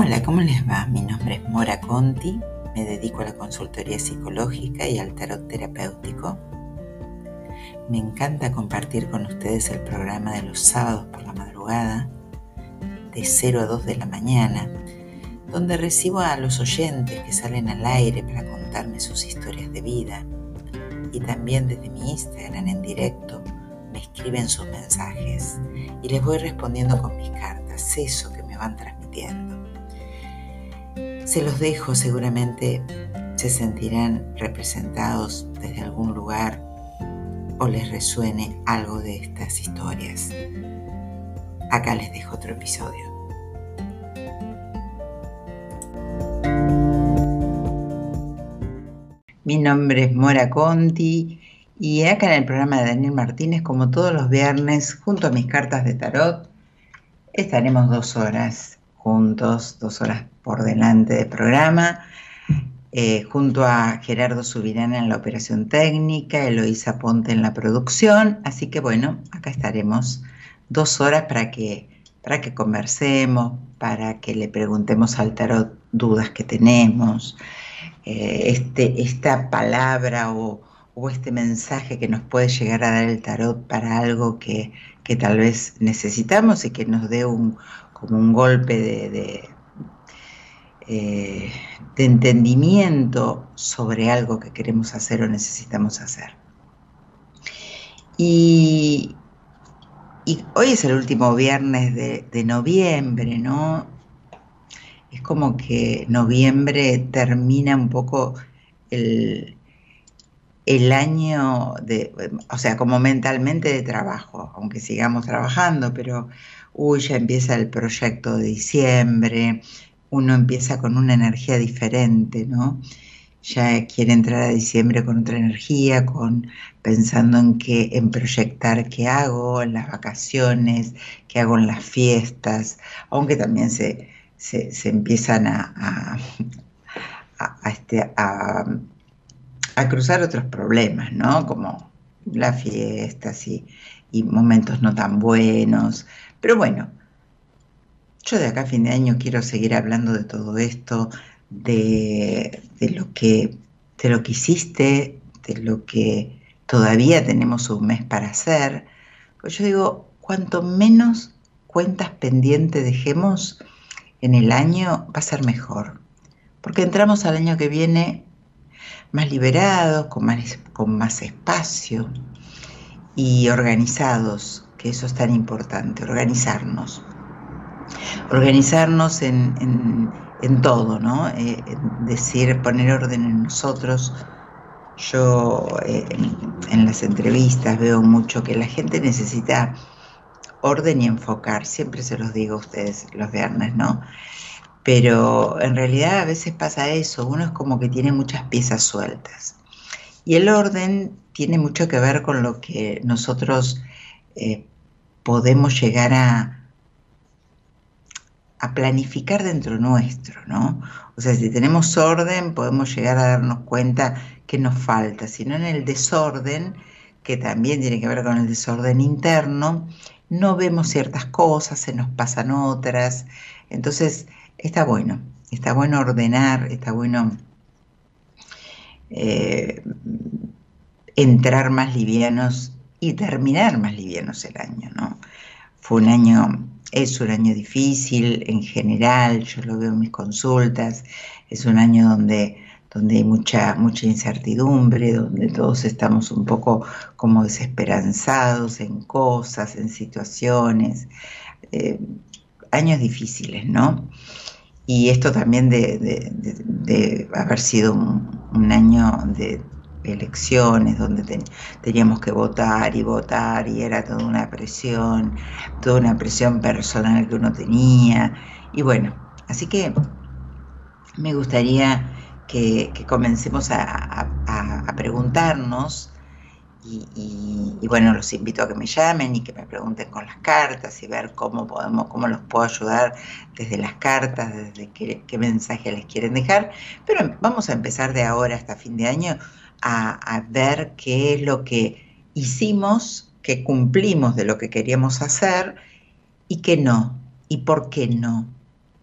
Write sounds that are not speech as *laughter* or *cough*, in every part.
Hola, ¿cómo les va? Mi nombre es Mora Conti, me dedico a la consultoría psicológica y al tarot terapéutico. Me encanta compartir con ustedes el programa de los sábados por la madrugada, de 0 a 2 de la mañana, donde recibo a los oyentes que salen al aire para contarme sus historias de vida. Y también desde mi Instagram en directo me escriben sus mensajes y les voy respondiendo con mis cartas, eso que me van transmitiendo. Se los dejo, seguramente se sentirán representados desde algún lugar o les resuene algo de estas historias. Acá les dejo otro episodio. Mi nombre es Mora Conti y acá en el programa de Daniel Martínez, como todos los viernes, junto a mis cartas de tarot, estaremos dos horas juntos, dos horas por delante del programa, eh, junto a Gerardo Subirana en la operación técnica, Eloísa Ponte en la producción. Así que bueno, acá estaremos dos horas para que, para que conversemos, para que le preguntemos al tarot dudas que tenemos, eh, este, esta palabra o, este mensaje que nos puede llegar a dar el tarot para algo que, tal vez necesitamos y que nos dé un, como un golpe de eh, de entendimiento sobre algo que queremos hacer o necesitamos hacer. Y, hoy es el último viernes de, noviembre, ¿no? Es como que noviembre termina un poco el, el año de, o sea, como mentalmente de trabajo, aunque sigamos trabajando, pero uy, ya empieza el proyecto de diciembre, uno empieza con una energía diferente, ¿no? Ya quiere entrar a diciembre con otra energía, con pensando en qué, en proyectar qué hago en las vacaciones, qué hago en las fiestas, aunque también se, empiezan a, este, a, cruzar otros problemas, ¿no? Como las fiestas y, y momentos no tan buenos. Pero bueno, yo de acá a fin de año quiero seguir hablando de todo esto, de, lo que lo que hiciste, de lo que todavía tenemos un mes para hacer. Pues yo digo, cuanto menos cuentas pendientes dejemos en el año, va a ser mejor. Porque entramos al año que viene más liberados, con más, con más espacio y organizados, que eso es tan importante, organizarnos organizarnos en, todo, ¿no? Eh, decir, poner orden en nosotros. Yo eh, en, las entrevistas veo mucho que la gente necesita orden y enfocar, siempre se los digo a ustedes los viernes, ¿no? Pero en realidad a veces pasa eso, uno es como que tiene muchas piezas sueltas. Y el orden tiene mucho que ver con lo que nosotros eh, podemos llegar a, a planificar dentro nuestro, ¿no? O sea, si tenemos orden, podemos llegar a darnos cuenta que nos falta, si no en el desorden, que también tiene que ver con el desorden interno, no vemos ciertas cosas, se nos pasan otras, entonces está bueno, está bueno ordenar, está bueno eh, entrar más livianos y terminar más livianos el año, ¿no? Fue un año es un año difícil en general, yo lo veo en mis consultas, es un año donde, donde hay mucha, mucha incertidumbre, donde todos estamos un poco como desesperanzados en cosas, en situaciones, eh, años difíciles, ¿no? Y esto también de, haber sido un año de elecciones donde teníamos que votar y votar y era toda una presión, toda una presión personal que uno tenía. Y bueno, así que me gustaría que, comencemos a, preguntarnos y, bueno, los invito a que me llamen y que me pregunten con las cartas y ver cómo podemos, cómo los puedo ayudar desde las cartas, desde qué, qué mensaje les quieren dejar. Pero vamos a empezar de ahora hasta fin de año a, ver qué es lo que hicimos, que cumplimos de lo que queríamos hacer y qué no, y por qué no.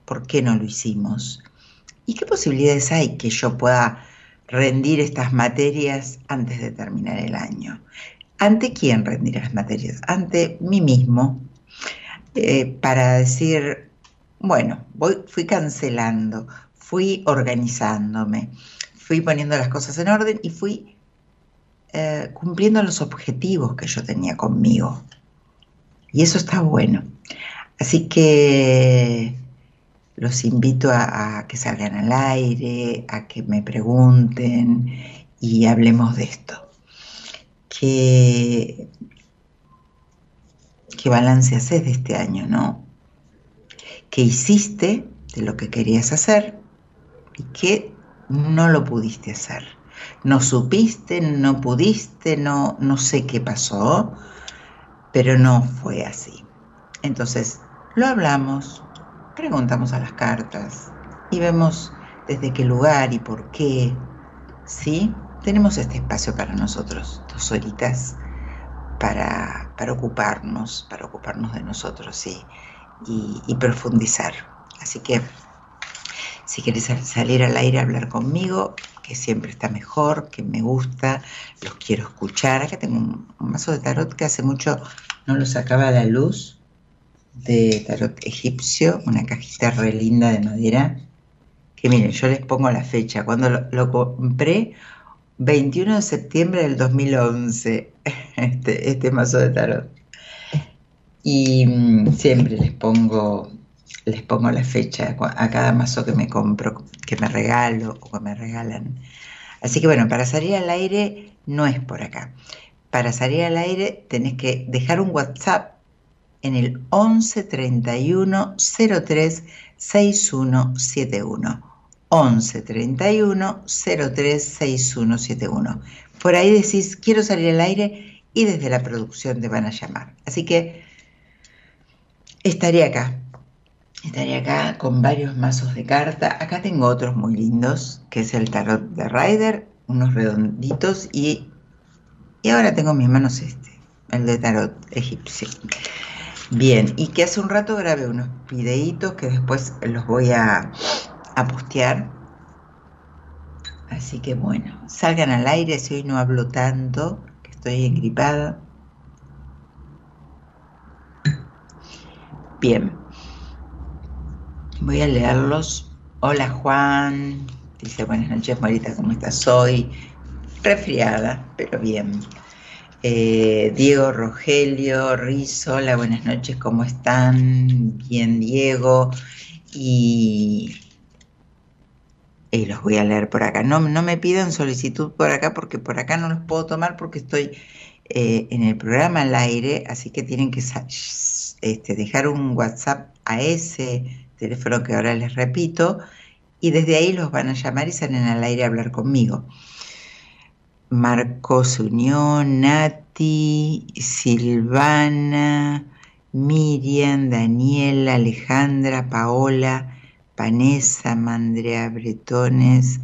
¿Por qué no lo hicimos? ¿Y qué posibilidades hay que yo pueda rendir estas materias antes de terminar el año? ¿Ante quién rendir las materias? Ante mí mismo, eh, para decir, bueno, voy, fui cancelando, fui organizándome, fui poniendo las cosas en orden y fui eh, cumpliendo los objetivos que yo tenía conmigo. Y eso está bueno. Así que los invito a, que salgan al aire, a que me pregunten y hablemos de esto. ¿Qué, qué balance haces de este año, no? ¿Qué hiciste de lo que querías hacer y qué no lo pudiste hacer? No supiste, no pudiste, no, no sé qué pasó, pero no fue así. Entonces, lo hablamos, preguntamos a las cartas y vemos desde qué lugar y por qué, ¿sí? Tenemos este espacio para nosotros, dos horitas para, para ocuparnos, para ocuparnos de nosotros ¿sí? y, y profundizar. Así que si quieres salir al aire a hablar conmigo, que siempre está mejor, que me gusta, los quiero escuchar. Acá tengo un, mazo de tarot que hace mucho no lo sacaba a la luz, de tarot egipcio, una cajita re linda de madera, que miren, yo les pongo la fecha, cuando lo, compré, 21 de septiembre del 2011, *laughs* este, este mazo de tarot. Y mm, siempre les pongo les pongo la fecha a cada mazo que me compro, que me regalo o que me regalan. Así que bueno, para salir al aire no es por acá. Para salir al aire tenés que dejar un WhatsApp en el 11 31 03 6171. 11 31 03 6171. Por ahí decís, quiero salir al aire y desde la producción te van a llamar. Así que estaré acá Estaré acá con varios mazos de carta. Acá tengo otros muy lindos, que es el tarot de Rider, unos redonditos y, y ahora tengo en mis manos este, el de tarot egipcio. Bien, y que hace un rato grabé unos videitos que después los voy a, a postear. Así que bueno, salgan al aire si hoy no hablo tanto, que estoy engripada. Bien. Voy a leerlos. Hola Juan, dice buenas noches Marita, ¿cómo estás hoy? Resfriada, pero bien. Eh, Diego Rogelio, Rizo, hola, buenas noches, ¿cómo están? Bien, Diego. Y, y los voy a leer por acá. No, no me pidan solicitud por acá porque por acá no los puedo tomar porque estoy eh, en el programa al aire, así que tienen que este, dejar un WhatsApp a ese teléfono que ahora les repito, y desde ahí los van a llamar y salen al aire a hablar conmigo. Marcos Unión, Nati, Silvana, Miriam, Daniela, Alejandra, Paola, Vanessa, Mandrea Bretones,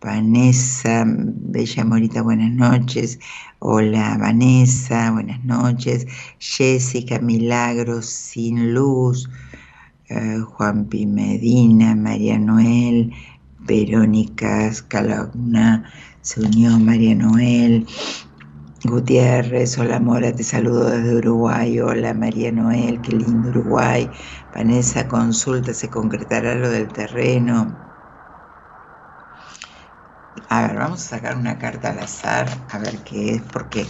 Vanessa, Bella Morita, buenas noches. Hola Vanessa, buenas noches. Jessica, Milagros, Sin Luz, Juan Pi Medina, María Noel, Verónica Escalaguna, se unió María Noel, Gutiérrez, hola Mora, te saludo desde Uruguay, hola María Noel, qué lindo Uruguay, Vanessa, consulta, se concretará lo del terreno. A ver, vamos a sacar una carta al azar, a ver qué es, porque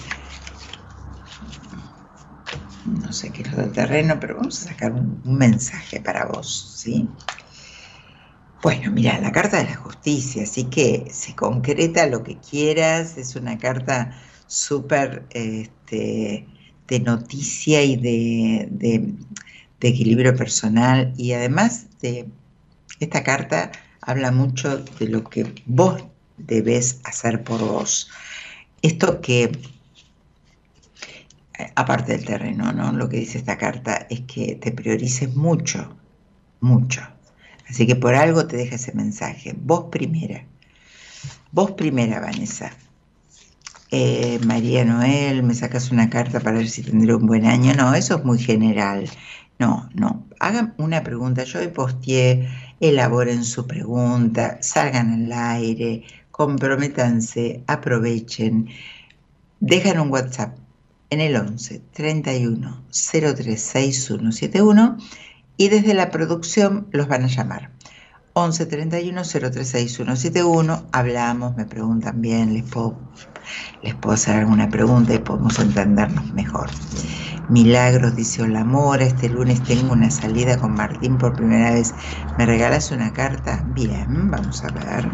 no sé qué es lo del terreno, pero vamos a sacar un, mensaje para vos, ¿sí? Bueno, mira, la carta de la justicia, así que se concreta lo que quieras, es una carta súper este, de noticia y de, de, equilibrio personal y además de esta carta habla mucho de lo que vos debes hacer por vos. Esto que aparte del terreno, ¿no? Lo que dice esta carta es que te priorices mucho, mucho. Así que por algo te deja ese mensaje. Vos primera. Vos primera, Vanessa. Eh, María Noel, me sacas una carta para ver si tendré un buen año. No, eso es muy general. No, no. Hagan una pregunta. Yo hoy posteé, elaboren su pregunta, salgan al aire, comprométanse, aprovechen. Dejan un WhatsApp en el 11 31 036171 y desde la producción los van a llamar. 11 31 036171, hablamos, me preguntan bien, les puedo, les puedo hacer alguna pregunta y podemos entendernos mejor. Milagros, dice Hola Mora, este lunes tengo una salida con Martín por primera vez. ¿Me regalas una carta? Bien, vamos a ver.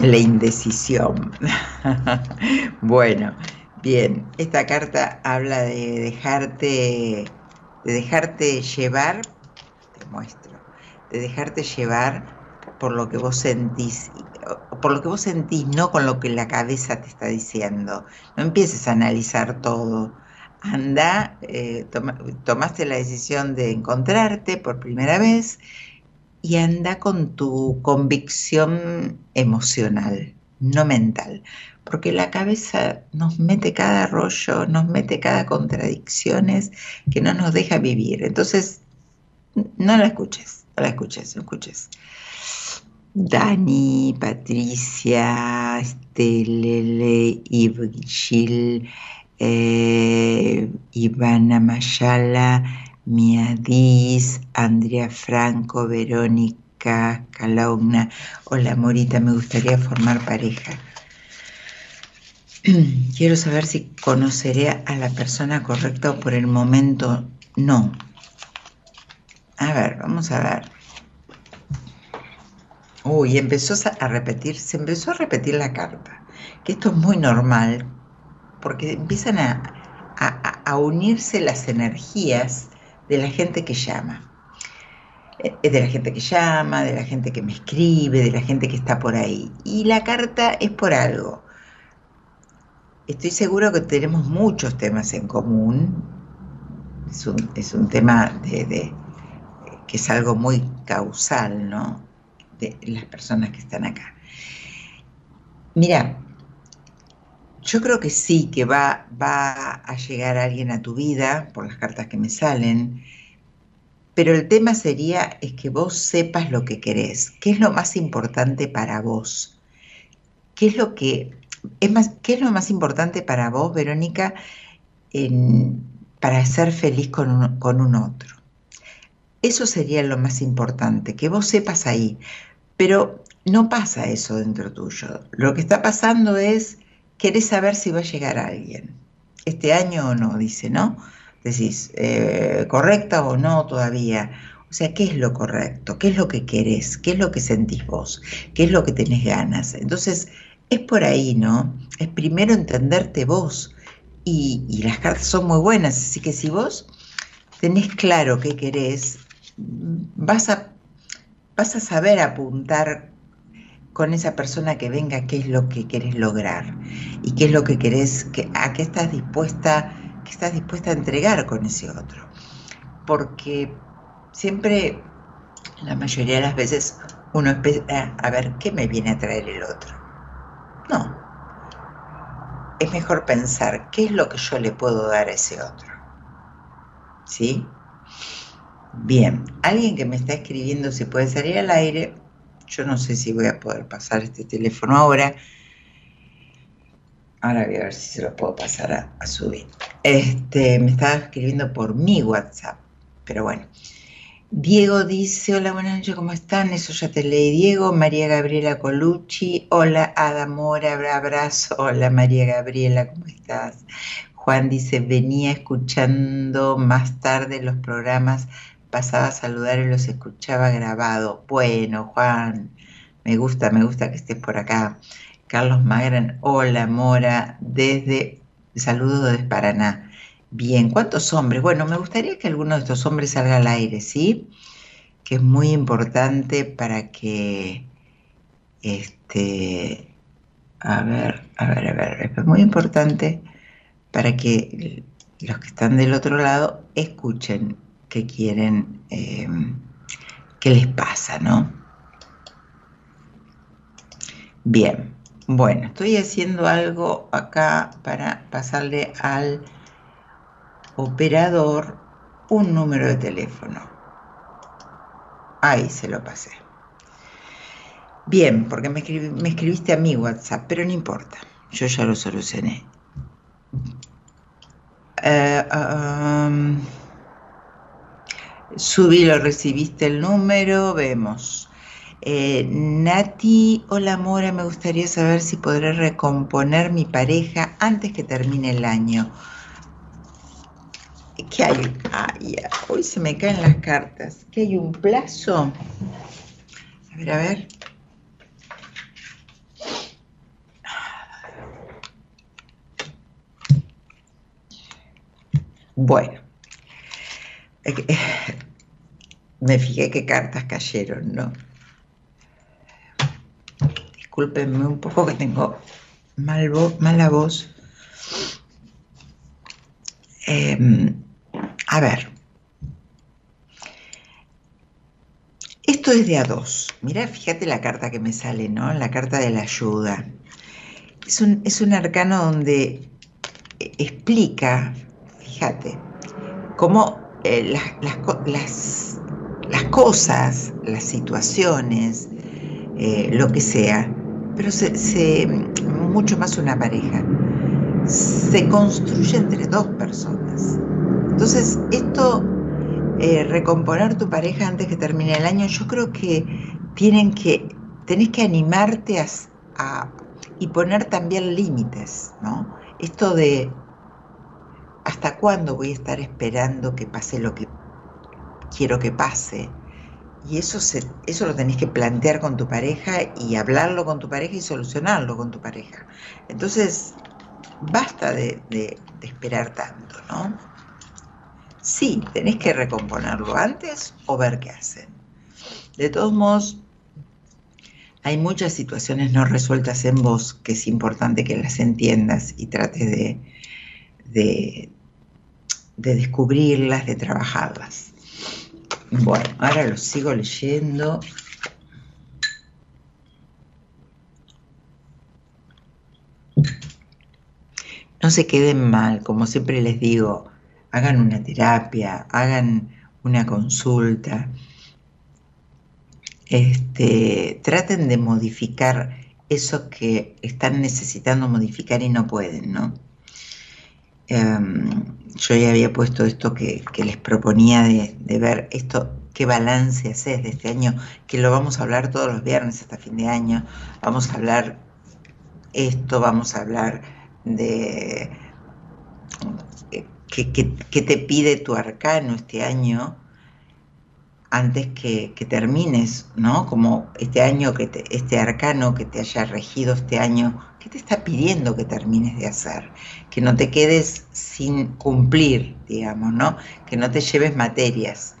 La indecisión. *laughs* bueno, bien, esta carta habla de dejarte, de dejarte llevar, te muestro, de dejarte llevar por lo que vos sentís, por lo que vos sentís, no con lo que la cabeza te está diciendo. No empieces a analizar todo. Anda, eh, tomaste la decisión de encontrarte por primera vez y anda con tu convicción emocional, no mental, porque la cabeza nos mete cada rollo, nos mete cada contradicciones que no nos deja vivir. Entonces, no la escuches, no la escuches, no escuches. Dani, Patricia, Estelele, Ivgil, eh, Ivana Mayala, Miadis, Andrea Franco, Verónica, Calaugna. Hola, Morita, me gustaría formar pareja. *clears throat* Quiero saber si conoceré a la persona correcta o por el momento no. A ver, vamos a ver. Uy, empezó a repetir, se empezó a repetir la carta, que esto es muy normal, porque empiezan a, a unirse las energías de la gente que llama. Eh, de la gente que llama, de la gente que me escribe, de la gente que está por ahí. Y la carta es por algo. Estoy seguro que tenemos muchos temas en común. Es un, tema de, que es algo muy causal, ¿no? De las personas que están acá. Mira, yo creo que sí, que va, va a llegar alguien a tu vida, por las cartas que me salen, pero el tema sería es que vos sepas lo que querés, qué es lo más importante para vos, qué es lo que es más, qué es lo más importante para vos, Verónica, para ser feliz con un, con un otro. Eso sería lo más importante, que vos sepas ahí. Pero no pasa eso dentro tuyo. Lo que está pasando es querés saber si va a llegar alguien. Este año o no, dice, ¿no? Decís, eh, ¿correcta o no todavía? O sea, ¿qué es lo correcto? ¿Qué es lo que querés? ¿Qué es lo que sentís vos? ¿Qué es lo que tenés ganas? Entonces, es por ahí, ¿no? Es primero entenderte vos. Y, y las cartas son muy buenas, así que si vos tenés claro qué querés, vas a, vas a saber apuntar con esa persona que venga qué es lo que querés lograr y qué es lo que querés, que, a qué estás dispuesta, qué estás dispuesta a entregar con ese otro. Porque siempre, la mayoría de las veces, uno espera a ver qué me viene a traer el otro. No. Es mejor pensar qué es lo que yo le puedo dar a ese otro. ¿Sí? Bien, alguien que me está escribiendo si puede salir al aire, yo no sé si voy a poder pasar este teléfono ahora. Ahora voy a ver si se lo puedo pasar a, subir. Este, me estaba escribiendo por mi WhatsApp, pero bueno. Diego dice, hola, buenas noches, ¿cómo están? Eso ya te leí, Diego. María Gabriela Colucci, hola, Ada Mora, abrazo. Hola, María Gabriela, ¿cómo estás? Juan dice, venía escuchando más tarde los programas pasaba a saludar y los escuchaba grabado. Bueno, Juan, me gusta, me gusta que estés por acá. Carlos Magran, hola Mora, desde saludos desde Paraná. Bien, ¿cuántos hombres? Bueno, me gustaría que alguno de estos hombres salga al aire, ¿sí? Que es muy importante para que, este, a ver, a ver, a ver, es muy importante para que los que están del otro lado escuchen que quieren, eh, qué les pasa, ¿no? Bien, bueno, estoy haciendo algo acá para pasarle al operador un número de teléfono. Ahí se lo pasé. Bien, porque me, escribiste a mi WhatsApp, pero no importa, yo ya lo solucioné. Eh, um, subí, lo recibiste el número, vemos. Eh, Nati, hola Mora, me gustaría saber si podré recomponer mi pareja antes que termine el año. ¿Qué hay? Ay, hoy se me caen las cartas. ¿Qué hay un plazo? A ver, a ver. Bueno, me fijé qué cartas cayeron, ¿no? Discúlpenme un poco que tengo mal mala voz. Em, a ver. Esto es de a dos. Mira, fíjate la carta que me sale, ¿no? La carta de la ayuda. Es un, es un arcano donde explica fíjate, cómo eh, las, las, cosas, las situaciones, eh, lo que sea, pero se, mucho más una pareja, se construye entre dos personas. Entonces, esto, eh, recomponer tu pareja antes que termine el año, yo creo que tienen que, tenés que animarte a y poner también límites, ¿no? Esto de ¿Hasta cuándo voy a estar esperando que pase lo que quiero que pase? Y eso, eso lo tenés que plantear con tu pareja y hablarlo con tu pareja y solucionarlo con tu pareja. Entonces, basta de, de esperar tanto, ¿no? Sí, tenés que recomponerlo antes o ver qué hacen. De todos modos, hay muchas situaciones no resueltas en vos que es importante que las entiendas y trates de, de, de descubrirlas, de trabajarlas. Bueno, ahora lo sigo leyendo. No se queden mal, como siempre les digo, hagan una terapia, hagan una consulta, este, traten de modificar eso que están necesitando modificar y no pueden, ¿no? Em, yo ya había puesto esto que, les proponía de, ver esto, qué balance haces de este año, que lo vamos a hablar todos los viernes hasta fin de año. Vamos a hablar esto, vamos a hablar de qué te pide tu arcano este año antes que, termines, ¿no? Como este año, que este arcano que te haya regido este año, ¿qué te está pidiendo que termines de hacer? Que no te quedes sin cumplir, digamos, ¿no? Que no te lleves materias.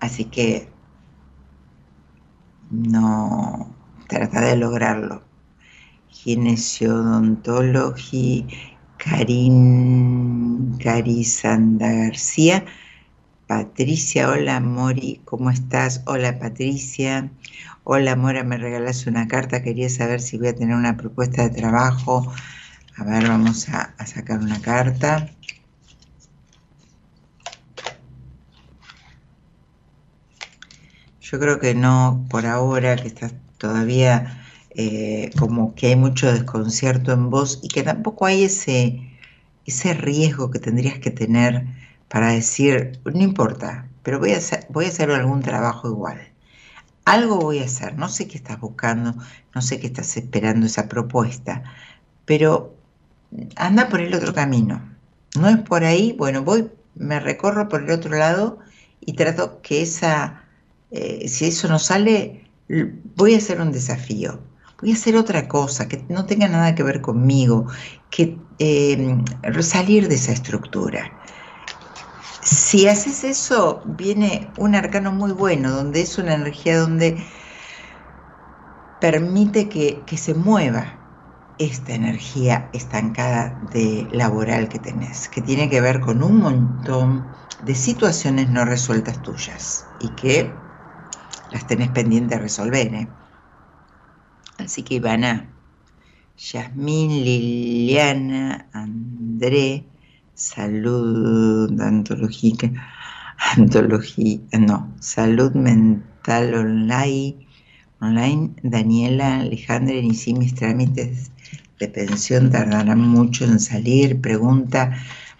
Así que no trata de lograrlo. Ginesiodontólogi Karin Carizanda García Patricia, hola Mori, ¿cómo estás? Hola Patricia, hola Mora, me regalas una carta, quería saber si voy a tener una propuesta de trabajo. A ver, vamos a, sacar una carta. Yo creo que no, por ahora, que estás todavía eh, como que hay mucho desconcierto en vos y que tampoco hay ese, ese riesgo que tendrías que tener para decir, no importa, pero voy a, voy a hacer algún trabajo igual. Algo voy a hacer, no sé qué estás buscando, no sé qué estás esperando esa propuesta, pero anda por el otro camino. No es por ahí, bueno, voy, me recorro por el otro lado y trato que esa, eh, si eso no sale, voy a hacer un desafío, voy a hacer otra cosa que no tenga nada que ver conmigo, que eh, salir de esa estructura. Si haces eso, viene un arcano muy bueno, donde es una energía donde permite que, se mueva esta energía estancada de laboral que tenés, que tiene que ver con un montón de situaciones no resueltas tuyas y que las tenés pendiente de resolver. ¿eh? Así que Ivana, Yasmín, Liliana, André, salud, antología, antología, no, salud mental online, online, Daniela Alejandra, inicié mis trámites de pensión, tardarán mucho en salir, pregunta,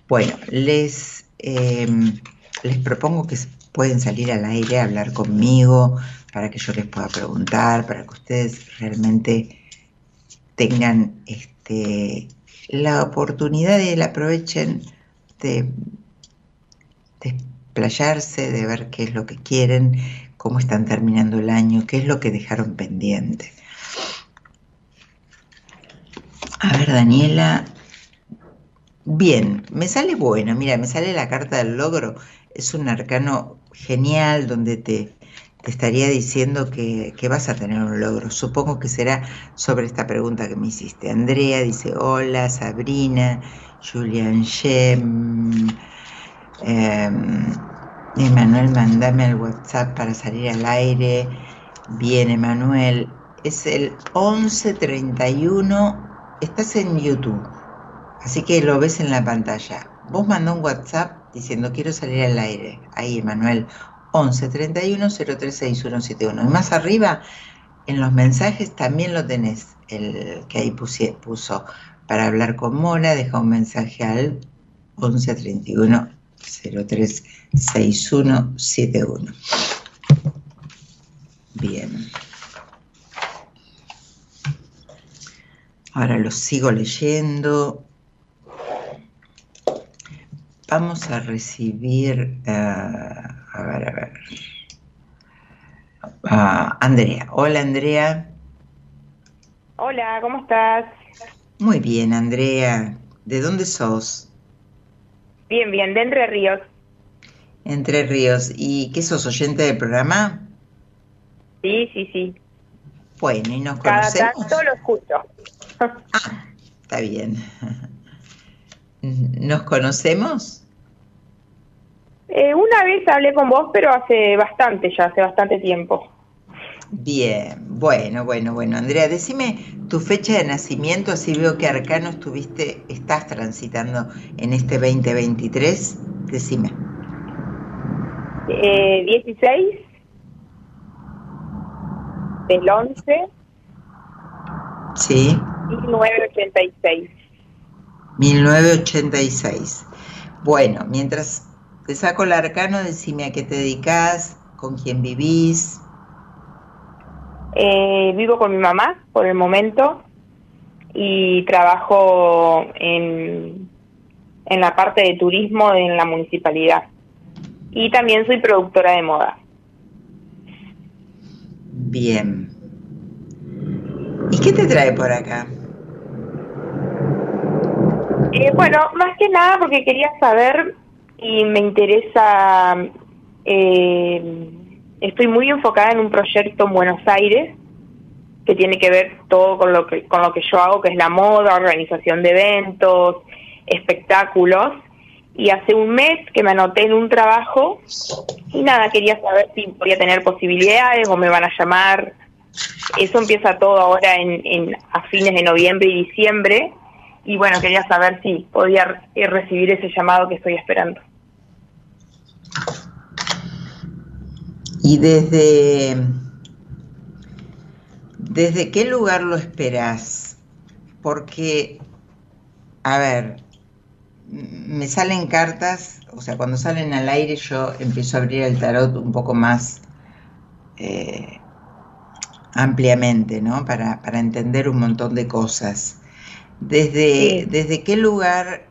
bueno, les, em, les propongo que pueden salir al aire a hablar conmigo para que yo les pueda preguntar, para que ustedes realmente tengan este, la oportunidad de la aprovechen de, desplayarse, de ver qué es lo que quieren, cómo están terminando el año, qué es lo que dejaron pendiente. A ver, Daniela. Bien, me sale bueno, mira, me sale la carta del logro. Es un arcano genial donde te, estaría diciendo que, que, vas a tener un logro. Supongo que será sobre esta pregunta que me hiciste. Andrea dice, hola, Sabrina, Julian Shem. Em, Emanuel, mandame el WhatsApp para salir al aire. Bien, Emanuel. Es el 1131. Estás en YouTube. Así que lo ves en la pantalla. Vos mandó un WhatsApp diciendo quiero salir al aire. Ahí, Emanuel. 11 31 036171. Y más arriba, en los mensajes también lo tenés, el que ahí puso para hablar con Mora, deja un mensaje al 11 31 036171. Bien. Ahora lo sigo leyendo. Vamos a recibir, uh, a ver, a ver. Uh, Andrea. Hola, Andrea. Hola, ¿cómo estás? Muy bien, Andrea. ¿De dónde sos? Bien, bien, de Entre Ríos. Entre Ríos. ¿Y qué sos, oyente del programa? Sí, sí, sí. Bueno, ¿y nos conocemos? Cada tanto lo escucho. ah, está bien. *laughs* ¿Nos conocemos? Eh, una vez hablé con vos, pero hace bastante ya, hace bastante tiempo. Bien, bueno, bueno, bueno. Andrea, decime tu fecha de nacimiento, así veo que arcano estuviste, estás transitando en este 2023. Decime. Eh, 16 del 11. Sí. 1986. 1986. Bueno, mientras te saco el arcano, decime a qué te dedicas, con quién vivís. Eh, vivo con mi mamá por el momento y trabajo en, en la parte de turismo en la municipalidad. Y también soy productora de moda. Bien. ¿Y qué te trae por acá? Eh, bueno, más que nada porque quería saber y me interesa eh, estoy muy enfocada en un proyecto en Buenos Aires que tiene que ver todo con lo que con lo que yo hago, que es la moda, organización de eventos, espectáculos. Y hace un mes que me anoté en un trabajo y nada, quería saber si podía tener posibilidades o me van a llamar. Eso empieza todo ahora en, en a fines de noviembre y diciembre. Y bueno, quería saber si podía recibir ese llamado que estoy esperando. Y desde, desde qué lugar lo esperas? Porque, a ver, me salen cartas, o sea, cuando salen al aire yo empiezo a abrir el tarot un poco más eh, ampliamente, ¿no? Para, para, entender un montón de cosas. Desde, ¿Desde qué lugar,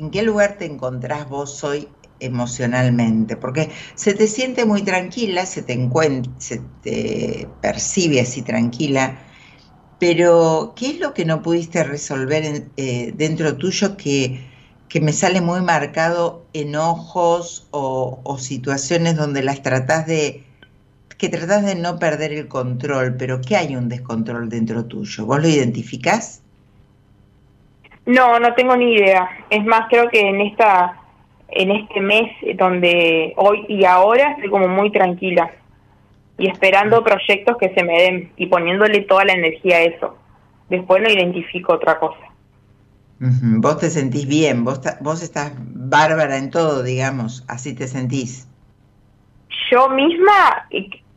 en qué lugar te encontrás vos hoy emocionalmente, porque se te siente muy tranquila, se te, se te percibe así tranquila, pero ¿qué es lo que no pudiste resolver eh, dentro tuyo que, que, me sale muy marcado enojos o, o situaciones donde las tratás de, que tratás de no perder el control, pero que hay un descontrol dentro tuyo? ¿Vos lo identificás? No, no tengo ni idea. Es más, creo que en esta en este mes donde hoy y ahora estoy como muy tranquila y esperando proyectos que se me den y poniéndole toda la energía a eso. Después no identifico otra cosa. Vos te sentís bien, vos, vos estás bárbara en todo, digamos, así te sentís. Yo misma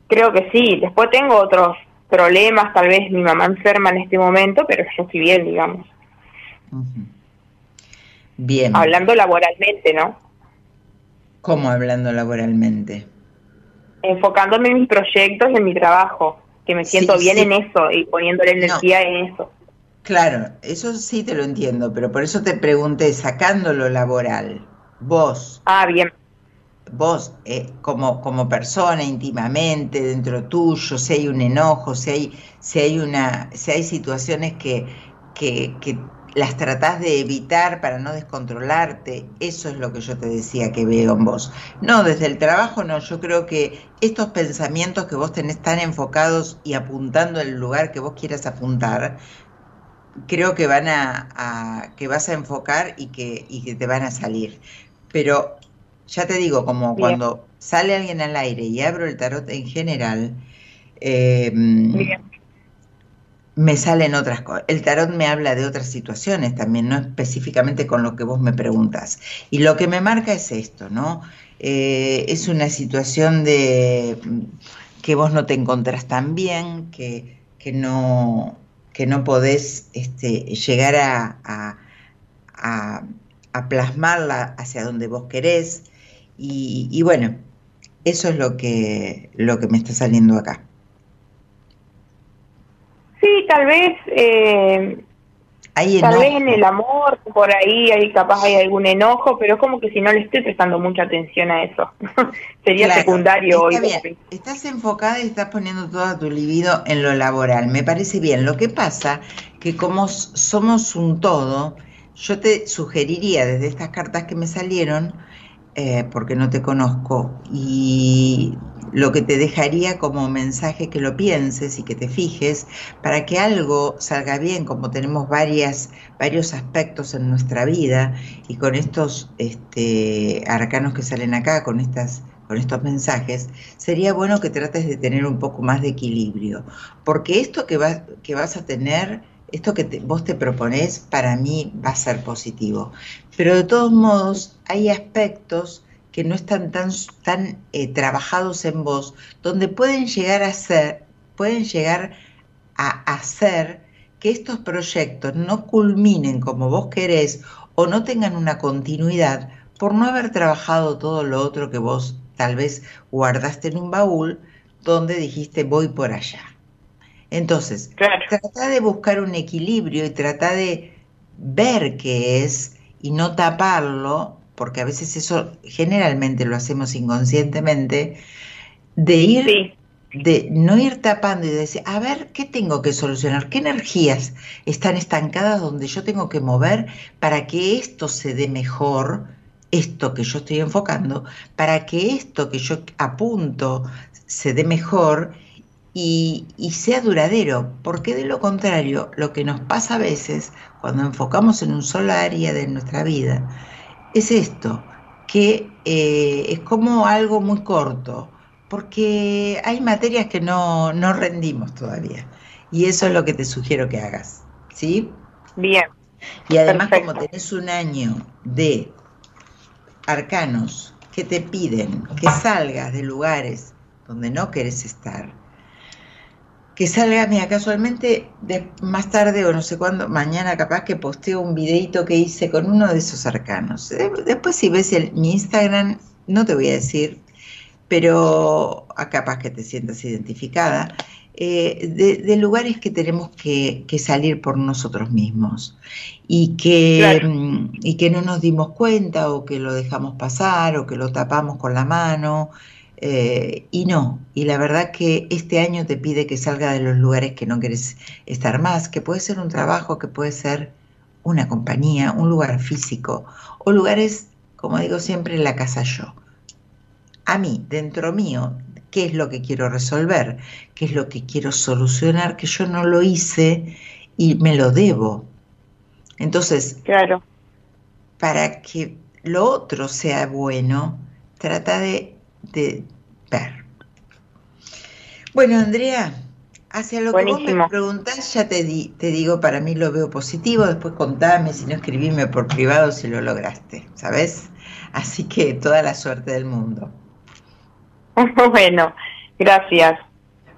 creo que sí, después tengo otros problemas, tal vez mi mamá enferma en este momento, pero yo estoy bien, digamos. Bien. Hablando laboralmente, ¿no? ¿Cómo hablando laboralmente? Enfocándome en mis proyectos y en mi trabajo, que me siento bien en eso y poniéndole energía en eso. Claro, eso sí te lo entiendo, pero por eso te pregunté, sacando lo laboral, vos. Ah, bien. Vos, eh, como, como persona íntimamente, dentro tuyo, si hay un enojo, si hay, si hay, una, si hay situaciones que, que, que las tratás de evitar para no descontrolarte, eso es lo que yo te decía que veo en vos. No, desde el trabajo no, yo creo que estos pensamientos que vos tenés tan enfocados y apuntando el lugar que vos quieras apuntar, creo que van a, que vas a enfocar y que, y que te van a salir. Pero ya te digo, como cuando sale alguien al aire y abro el tarot en general, eh, me salen otras cosas. El tarot me habla de otras situaciones también, no específicamente con lo que vos me preguntas. Y lo que me marca es esto, ¿no? Eh, es una situación de que vos no te encontrás tan bien, que, que no, que no podés este, llegar a, a, plasmarla hacia donde vos querés. Y, y, bueno, eso es lo que, lo que me está saliendo acá. Tal vez, eh, tal vez en el amor, por ahí hay capaz hay algún enojo, pero es como que si no le estoy prestando mucha atención a eso. *laughs* Sería secundario hoy. Estás enfocada y estás poniendo toda tu libido en lo laboral. Me parece bien. Lo que pasa que como somos un todo, yo te sugeriría desde estas cartas que me salieron, eh, porque no te conozco, y lo que te dejaría como mensaje que lo pienses y que te fijes para que algo salga bien, como tenemos varias, varios aspectos en nuestra vida y con estos este, arcanos que salen acá, con estas con estos mensajes, sería bueno que trates de tener un poco más de equilibrio, porque esto que, va, que vas a tener, esto que vos te propones, para mí va a ser positivo. Pero de todos modos, hay aspectos que no están tan, tan eh, trabajados en vos, donde pueden llegar a ser, pueden llegar a hacer que estos proyectos no culminen como vos querés o no tengan una continuidad por no haber trabajado todo lo otro que vos tal vez guardaste en un baúl donde dijiste voy por allá. Entonces, trata de buscar un equilibrio y trata de ver qué es y no taparlo porque a veces eso generalmente lo hacemos inconscientemente, de ir, de no ir tapando y decir, a ver, ¿qué tengo que solucionar? ¿Qué energías están estancadas donde yo tengo que mover para que esto se dé mejor? esto que yo estoy enfocando, para que esto que yo apunto se dé mejor y, y, sea duradero, porque de lo contrario, lo que nos pasa a veces cuando enfocamos en un solo área de nuestra vida, es esto, que eh, es como algo muy corto, porque hay materias que no, no rendimos todavía. Y eso es lo que te sugiero que hagas. ¿Sí? Bien. Y además, como tenés un año de arcanos que te piden que salgas de lugares donde no querés estar, que salga, mira, casualmente de, más tarde o no sé cuándo, mañana capaz que posteo un videito que hice con uno de esos arcanos. después si ves el, mi Instagram, no te voy a decir, pero a capaz que te sientas identificada, eh, de, lugares que tenemos que, salir por nosotros mismos y que, mm, y que no nos dimos cuenta o que lo dejamos pasar o que lo tapamos con la mano eh, y no, y la verdad que este año te pide que salga de los lugares que no quieres estar más, que puede ser un trabajo, que puede ser una compañía, un lugar físico, o lugares, como digo siempre, la casa yo. A mí, dentro mío, ¿qué es lo que quiero resolver? ¿Qué es lo que quiero solucionar? Que yo no lo hice y me lo debo. Entonces, claro. para que lo otro sea bueno, trata de, de, bueno, Andrea, Hacia lo que vos me preguntás, ya te, di, te digo, para mí lo veo positivo, después contame, si no escribime por privado si lo lograste, ¿sabes? Así que toda la suerte del mundo. *laughs* bueno, gracias.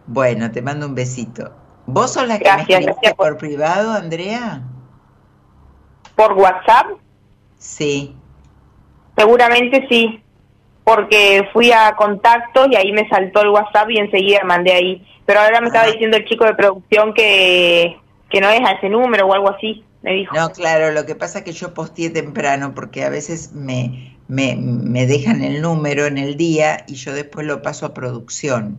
Bueno, te mando un besito. ¿Vos sos la que me escribiste por... privado, Andrea? ¿Por WhatsApp? Sí. Seguramente sí, porque fui a contactos y ahí me saltó el WhatsApp y enseguida mandé ahí pero ahora me estaba diciendo el chico de producción que, que no es a ese número o algo así, me dijo. No, claro, lo que pasa es que yo posteé temprano porque a veces me, me, me dejan el número en el día y yo después lo paso a producción.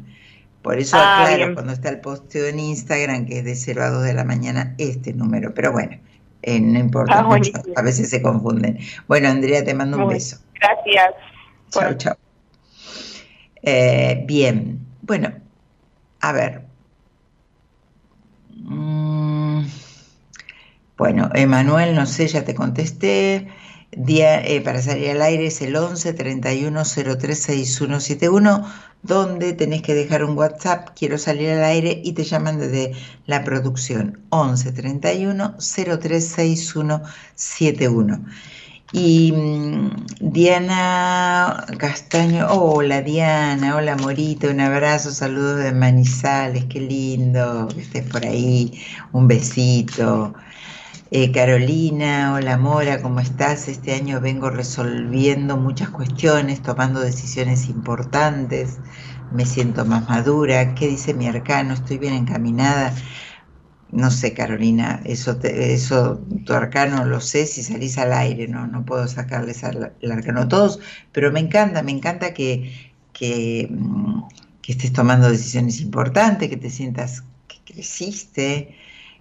Por eso, ah, claro, cuando está el posteo en Instagram, que es de 0 a 2 de la mañana, este número. Pero bueno, eh, no importa ah, a veces se confunden. Bueno, Andrea, te mando un beso. Gracias. Chao, chao. Eh, bien, bueno, a ver. Mm, bueno, Emanuel, no sé, ya te contesté. Día, eh, para salir al aire es el 11 31 03 6171, donde tenés que dejar un WhatsApp, quiero salir al aire, y te llaman desde la producción 11 31 03 6171. Y mm, Diana Castaño, hola Diana, hola Morita, un abrazo, saludos de Manizales, qué lindo que estés por ahí, un besito. Eh, Carolina, hola Mora, ¿cómo estás? Este año vengo resolviendo muchas cuestiones, tomando decisiones importantes, me siento más madura, ¿qué dice mi arcano? Estoy bien encaminada no sé, Carolina, eso, eso tu arcano lo sé si salís al aire, no, no puedo sacarles el arcano a todos, pero me encanta, me encanta que, que, mm, estés tomando decisiones importantes, que te sientas que creciste,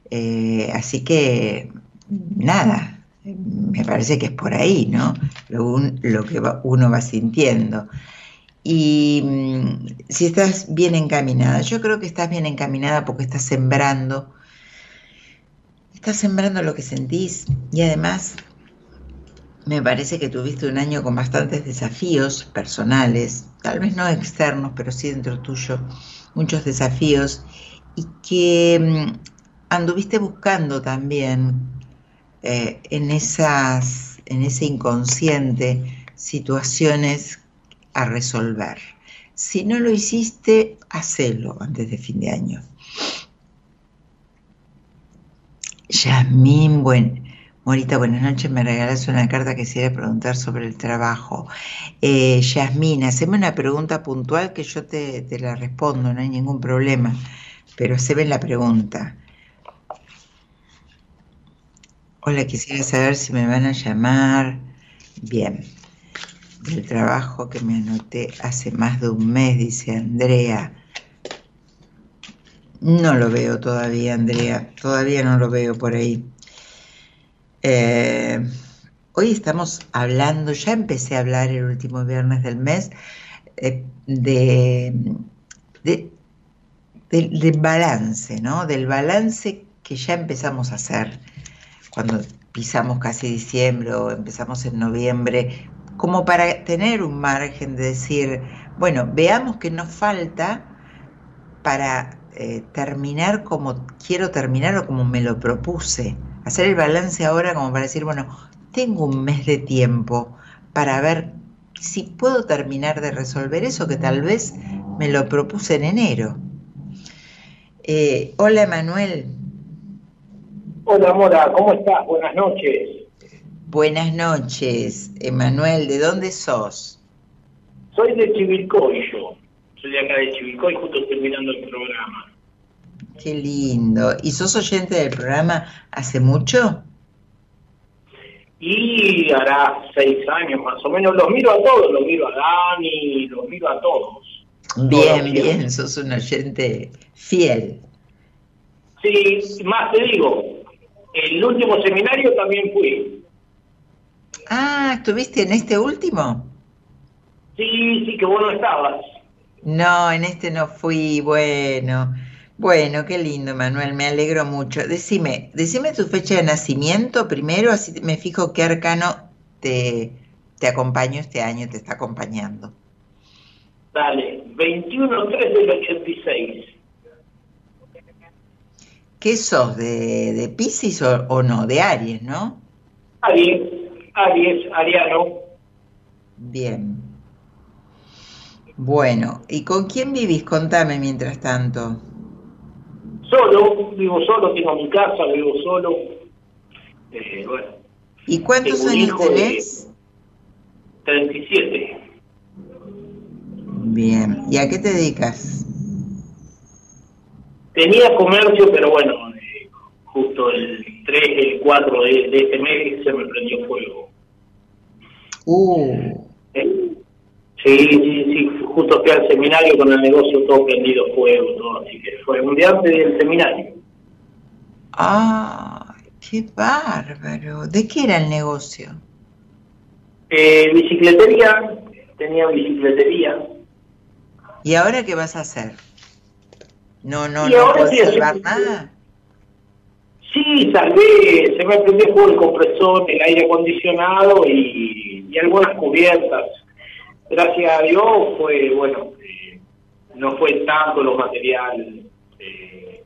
eh, así que nada, me parece que es por ahí, ¿no? Lo, lo que uno va sintiendo. Y mm, si estás bien encaminada, yo creo que estás bien encaminada porque estás sembrando Estás sembrando lo que sentís y además me parece que tuviste un año con bastantes desafíos personales, tal vez no externos, pero sí dentro tuyo, muchos desafíos y que mm, anduviste buscando también eh, en, esas, en ese inconsciente situaciones a resolver. Si no lo hiciste, hacelo antes de fin de año. Yasmín, buen, Morita, buenas noches. Me regalas una carta que quisiera preguntar sobre el trabajo. Eh, Yasmín, haceme una pregunta puntual que yo te, la respondo, no hay ningún problema. Pero ve la pregunta. Hola, quisiera saber si me van a llamar. Bien. El trabajo que me anoté hace más de un mes, dice Andrea. No lo veo todavía, Andrea, todavía no lo veo por ahí. Eh, hoy estamos hablando, ya empecé a hablar el último viernes del mes, eh, de, del balance, ¿no? Del balance que ya empezamos a hacer cuando pisamos casi diciembre o empezamos en noviembre, como para tener un margen de decir, bueno, veamos qué nos falta para eh, terminar como quiero terminar o como me lo propuse. Hacer el balance ahora como para decir, bueno, tengo un mes de tiempo para ver si puedo terminar de resolver eso que tal vez me lo propuse en enero. Eh, hola Emanuel. Hola Mora, ¿cómo estás? Buenas noches. Buenas noches, Emanuel. ¿De dónde sos? Soy de Chivilcoy yo soy de acá de Chivilcoy, justo terminando el programa. Qué lindo. ¿Y sos oyente del programa hace mucho? Y hará seis años más o menos. Los miro a todos, los miro a Dani, los miro a todos. Bien, bien, sos un oyente fiel. Sí, más te digo, el último seminario también fui. Ah, ¿estuviste en este último? Sí, sí, que vos no estabas. No, en este no fui, bueno. Bueno, qué lindo, Manuel, me alegro mucho. Decime, decime tu fecha de nacimiento primero, así me fijo qué arcano te, te acompaño este año, te está acompañando. Dale, 21-3 del 86. ¿Qué sos? ¿De, de Pisces o, o no? De Aries, ¿no? Aries, Aries, Ariano. Bien. Bueno, ¿y con quién vivís? Contame mientras tanto. Solo, vivo solo, tengo mi casa, vivo solo. Eh, bueno, ¿Y cuántos años tenés? 37. Bien. ¿Y a qué te dedicas? Tenía comercio, pero bueno, eh, justo el 3, el 4 de, de este mes se me prendió fuego. Uh, Eh, Sí, sí, sí, justo fui al seminario con el negocio todo prendido fuego, todo, así que fue un día antes del seminario. ah, qué bárbaro. ¿De qué era el negocio? Eh, bicicletería, tenía bicicletería. ¿Y ahora qué vas a hacer? No, no, Y no ahora puedes sí, salvar nada. Sí, salvé, se me prendió el compresor, el aire acondicionado y, y algunas cubiertas. Gracias a Dios fue, bueno, eh, no fue tanto los materiales, eh,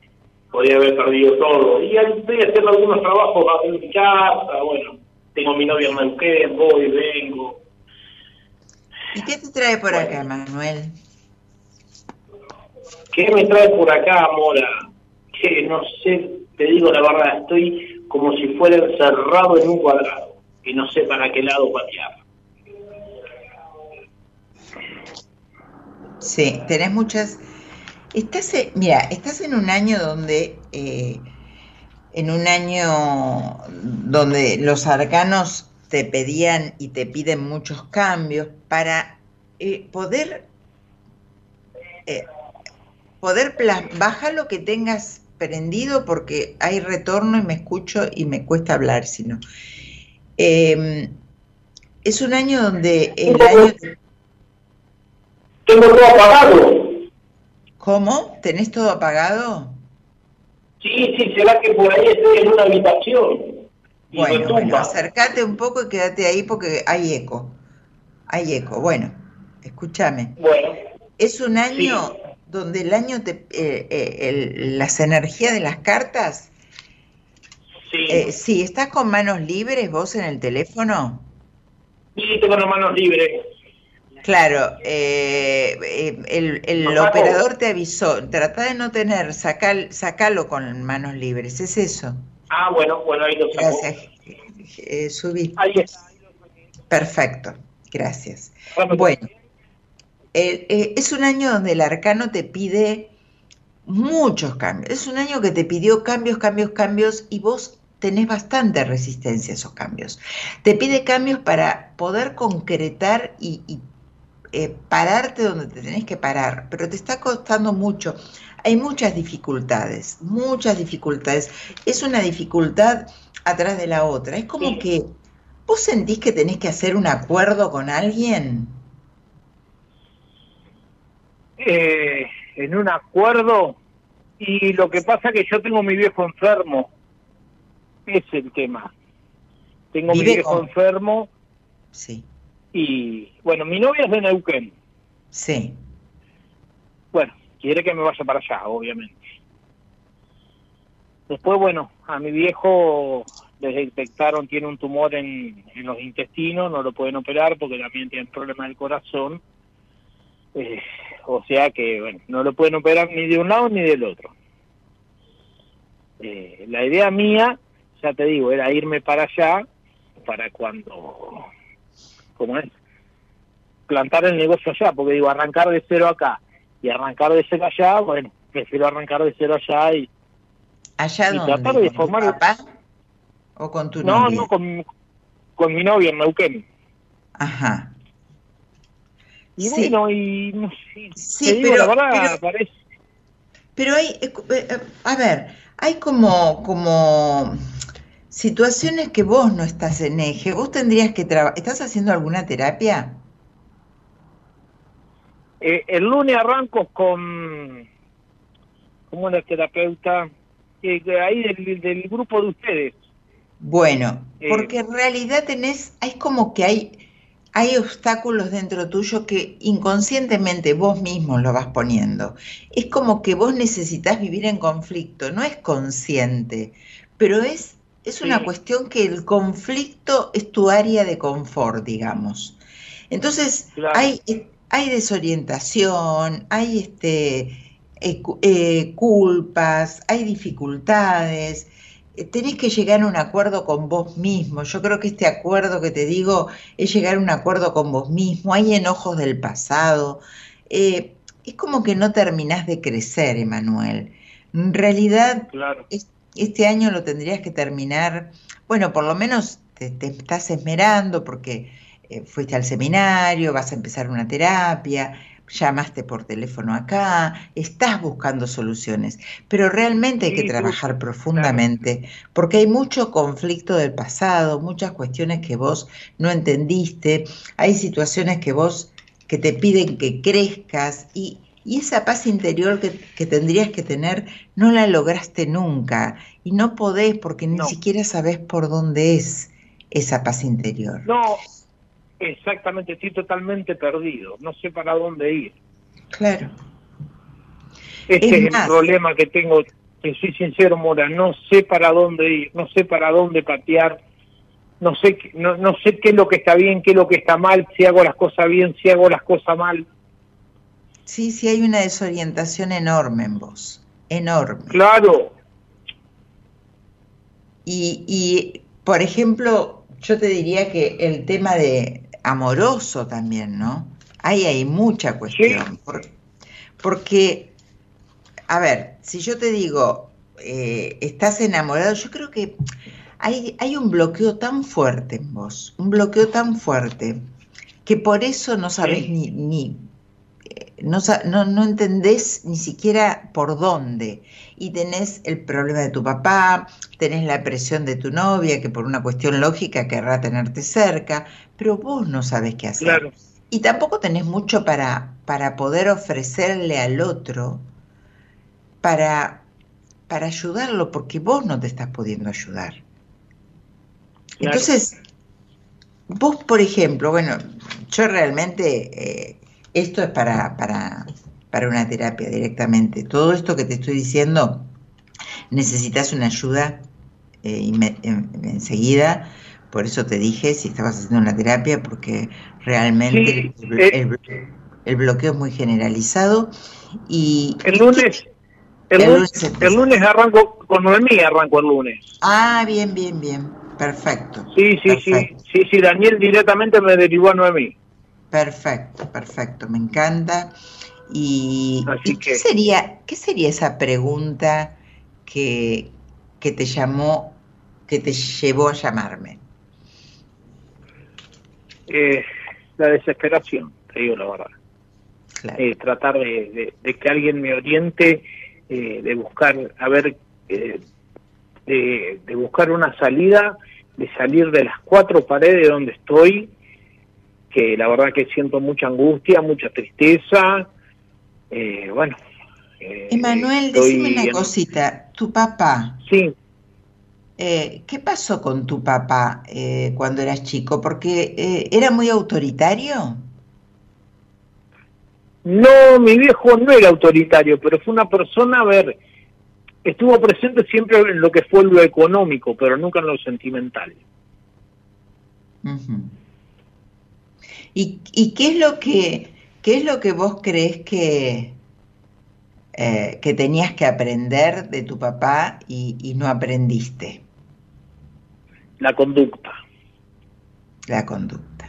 podía haber perdido todo. Y estoy haciendo algunos trabajos en mi casa, bueno, tengo mi novia en Neuquén, voy, vengo. ¿Y qué te trae por acá, Manuel? ¿Qué me trae por acá, Mora? Que no sé, te digo la verdad, estoy como si fuera encerrado en un cuadrado y no sé para qué lado patear. Sí, tenés muchas. Estás, mira, estás en un año donde, eh, en un año donde los arcanos te pedían y te piden muchos cambios para eh, poder, eh, poder bajar lo que tengas prendido porque hay retorno y me escucho y me cuesta hablar, si no. Eh, es un año donde el año Tengo todo apagado. ¿Cómo? ¿Tenés todo apagado? Sí, sí, será que por ahí estoy en una habitación. Bueno, bueno, acércate un poco y quédate ahí porque hay eco. Hay eco. Bueno, escúchame. Bueno, Es un año Sí. donde el año te, eh, eh, el- las energías de las cartas. sí. Eh, sí, ¿estás con manos libres vos en el teléfono? sí, tengo las manos libres. Claro, eh, eh, el, el operador te avisó, trata de no tener, sacal, sacalo con manos libres, es eso. Ah, bueno, bueno, ahí lo saco. Gracias, eh, subí. Ahí está. Perfecto, gracias. Bueno, eh, es un año donde el arcano te pide muchos cambios. Es un año que te pidió cambios, cambios, cambios y vos tenés bastante resistencia a esos cambios. Te pide cambios para poder concretar y, y, eh, pararte donde te tenés que parar, pero te está costando mucho. Hay muchas dificultades, muchas dificultades. Es una dificultad atrás de la otra. Es como Sí. que vos sentís que tenés que hacer un acuerdo con alguien. eh, en un acuerdo y lo que pasa que yo tengo mi viejo enfermo. Es el tema. Tengo mi viejo con- enfermo Sí, y bueno, mi novia es de Neuquén. sí. Bueno, quiere que me vaya para allá, obviamente. Después, bueno, a mi viejo le detectaron, tiene un tumor en, en los intestinos, no lo pueden operar porque también tiene problemas del corazón. Eh, o sea que, bueno, no lo pueden operar ni de un lado ni del otro. Eh, la idea mía, ya te digo, era irme para allá para cuando, ¿cómo es? Plantar el negocio allá, porque digo, arrancar de cero acá y arrancar de cero allá, bueno, prefiero arrancar de cero allá y ¿Allá Y dónde? tratar de ¿Con tu formar- papá o con tu no, novia? no con, con mi novia en Neuquén. Ajá. Y Sí. bueno, y no Sí, te digo, pero- la verdad, pero- parece, Pero hay, eh, eh, a ver, hay como, como situaciones que vos no estás en eje. Vos tendrías que trabajar. ¿Estás haciendo alguna terapia? eh, el lunes arranco con, una terapeuta, eh, ahí del, del grupo de ustedes. Bueno, Eh. porque en realidad tenés, hay como que hay, hay obstáculos dentro tuyo que inconscientemente vos mismo lo vas poniendo. Es como que vos necesitas vivir en conflicto, no es consciente, pero es, es una cuestión que el conflicto es tu área de confort, digamos. Entonces, hay, hay desorientación, hay este, eh, eh, culpas, hay dificultades, eh, tenés que llegar a un acuerdo con vos mismo. Yo creo que este acuerdo que te digo es llegar a un acuerdo con vos mismo. Hay enojos del pasado. Eh, es como que no terminás de crecer, Emanuel. En realidad, este año lo tendrías que terminar, bueno, por lo menos te, estás esmerando porque eh, fuiste al seminario, vas a empezar una terapia, llamaste por teléfono acá, estás buscando soluciones, pero realmente hay que trabajar profundamente porque hay mucho conflicto del pasado, muchas cuestiones que vos no entendiste, hay situaciones que vos que te piden que crezcas y, esa paz interior que, tendrías que tener no la lograste nunca y no podés porque ni siquiera sabés por dónde es esa paz interior. No, Exactamente, estoy totalmente perdido, no sé para dónde ir. Claro. Este es, el problema que tengo, que soy sincero, Mora, no sé para dónde ir, no sé para dónde patear, no sé, no, no sé qué es lo que está bien, qué es lo que está mal, si hago las cosas bien, si hago las cosas mal. Sí, sí, hay una desorientación enorme en vos, enorme. Claro. Y, y, por ejemplo, yo te diría que el tema de amoroso también, ¿no? Ahí hay mucha cuestión. porque, a ver, si yo te digo, eh, estás enamorado, yo creo que hay, hay un bloqueo tan fuerte en vos, un bloqueo tan fuerte, que por eso no sabes ni, ni no, no, entendés ni siquiera por dónde. Y tenés el problema de tu papá, tenés la presión de tu novia, que por una cuestión lógica querrá tenerte cerca, pero vos no sabes qué hacer. Y tampoco tenés mucho para, para poder ofrecerle al otro, para, para ayudarlo, porque vos no te estás pudiendo ayudar. Entonces, vos, por ejemplo, bueno, yo realmente... Eh, esto es para, para, para una terapia directamente. Todo esto que te estoy diciendo, necesitas una ayuda eh, enseguida. Por eso te dije si estabas haciendo una terapia, porque realmente el, el, bloqueo es muy generalizado. Y, el lunes, el, lunes, el lunes arranco con Noemí, arranco el lunes. Ah, bien, bien, bien. Perfecto. Sí, sí, sí. Sí, sí, Daniel directamente me derivó a Noemí. Perfecto, perfecto, me encanta. Y, qué sería, qué sería esa pregunta que, que te llamó, que te llevó a llamarme? Eh, la desesperación, te digo la verdad. Eh, tratar de, que alguien me oriente, eh, de buscar, a ver, de, de buscar una salida, de salir de las cuatro paredes donde estoy que la verdad que siento mucha angustia, mucha tristeza. Eh, bueno. Eh, Emanuel, decime una cosita. Tu papá. Sí. Eh, ¿Qué pasó con tu papá eh, cuando eras chico? Porque era muy autoritario. No, mi viejo no era autoritario, pero fue una persona, a ver, estuvo presente siempre en lo que fue lo económico, pero nunca en lo sentimental. ¿Y, qué es lo que qué es lo que vos crees que, eh, que tenías que aprender de tu papá y, no aprendiste? La conducta. La conducta.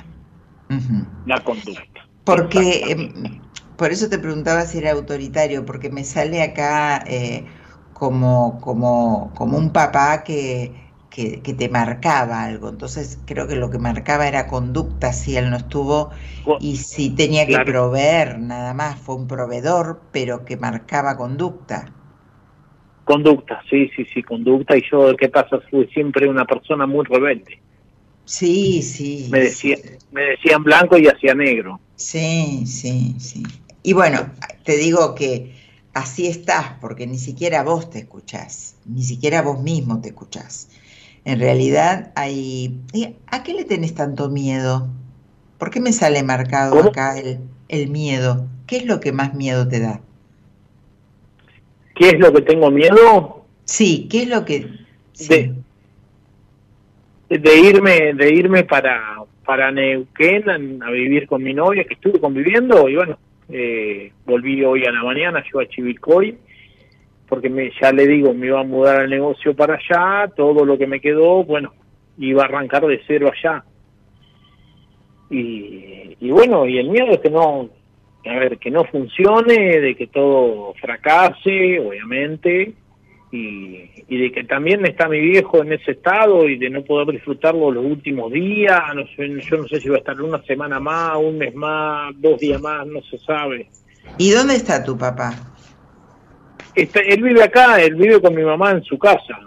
La conducta. Porque, em, por eso te preguntaba si era autoritario, porque me sale acá eh, como, como, como un papá que, que, te marcaba algo. Entonces creo que lo que marcaba era conducta si él no estuvo y si tenía que proveer nada más, fue un proveedor, pero que marcaba conducta. Conducta, sí, sí, sí, conducta. Y yo, ¿qué pasa? Fui siempre una persona muy rebelde. Sí, sí. Me, decía, me decían blanco y hacía negro. Sí, sí, sí. Y bueno, te digo que así estás, porque ni siquiera vos te escuchás, ni siquiera vos mismo te escuchás. En realidad hay... ¿A qué le tenés tanto miedo? ¿Por qué me sale marcado acá el, el miedo? ¿Qué es lo que más miedo te da? ¿Qué es lo que tengo miedo? Sí, ¿qué es lo que... De, de, irme de irme para, para Neuquén a, vivir con mi novia, que estuve conviviendo, y bueno, eh, volví hoy a la mañana, yo a Chivilcoy, porque me, ya le digo, me iba a mudar el negocio para allá, todo lo que me quedó, bueno, iba a arrancar de cero allá. Y, y bueno, y el miedo es que no, a ver, que no funcione, de que todo fracase, obviamente, y, y, de que también está mi viejo en ese estado y de no poder disfrutarlo los últimos días, no sé, yo no sé si va a estar una semana más, un mes más, dos días más, no se sabe. ¿Y dónde está tu papá? Está, él vive acá, él vive con mi mamá en su casa.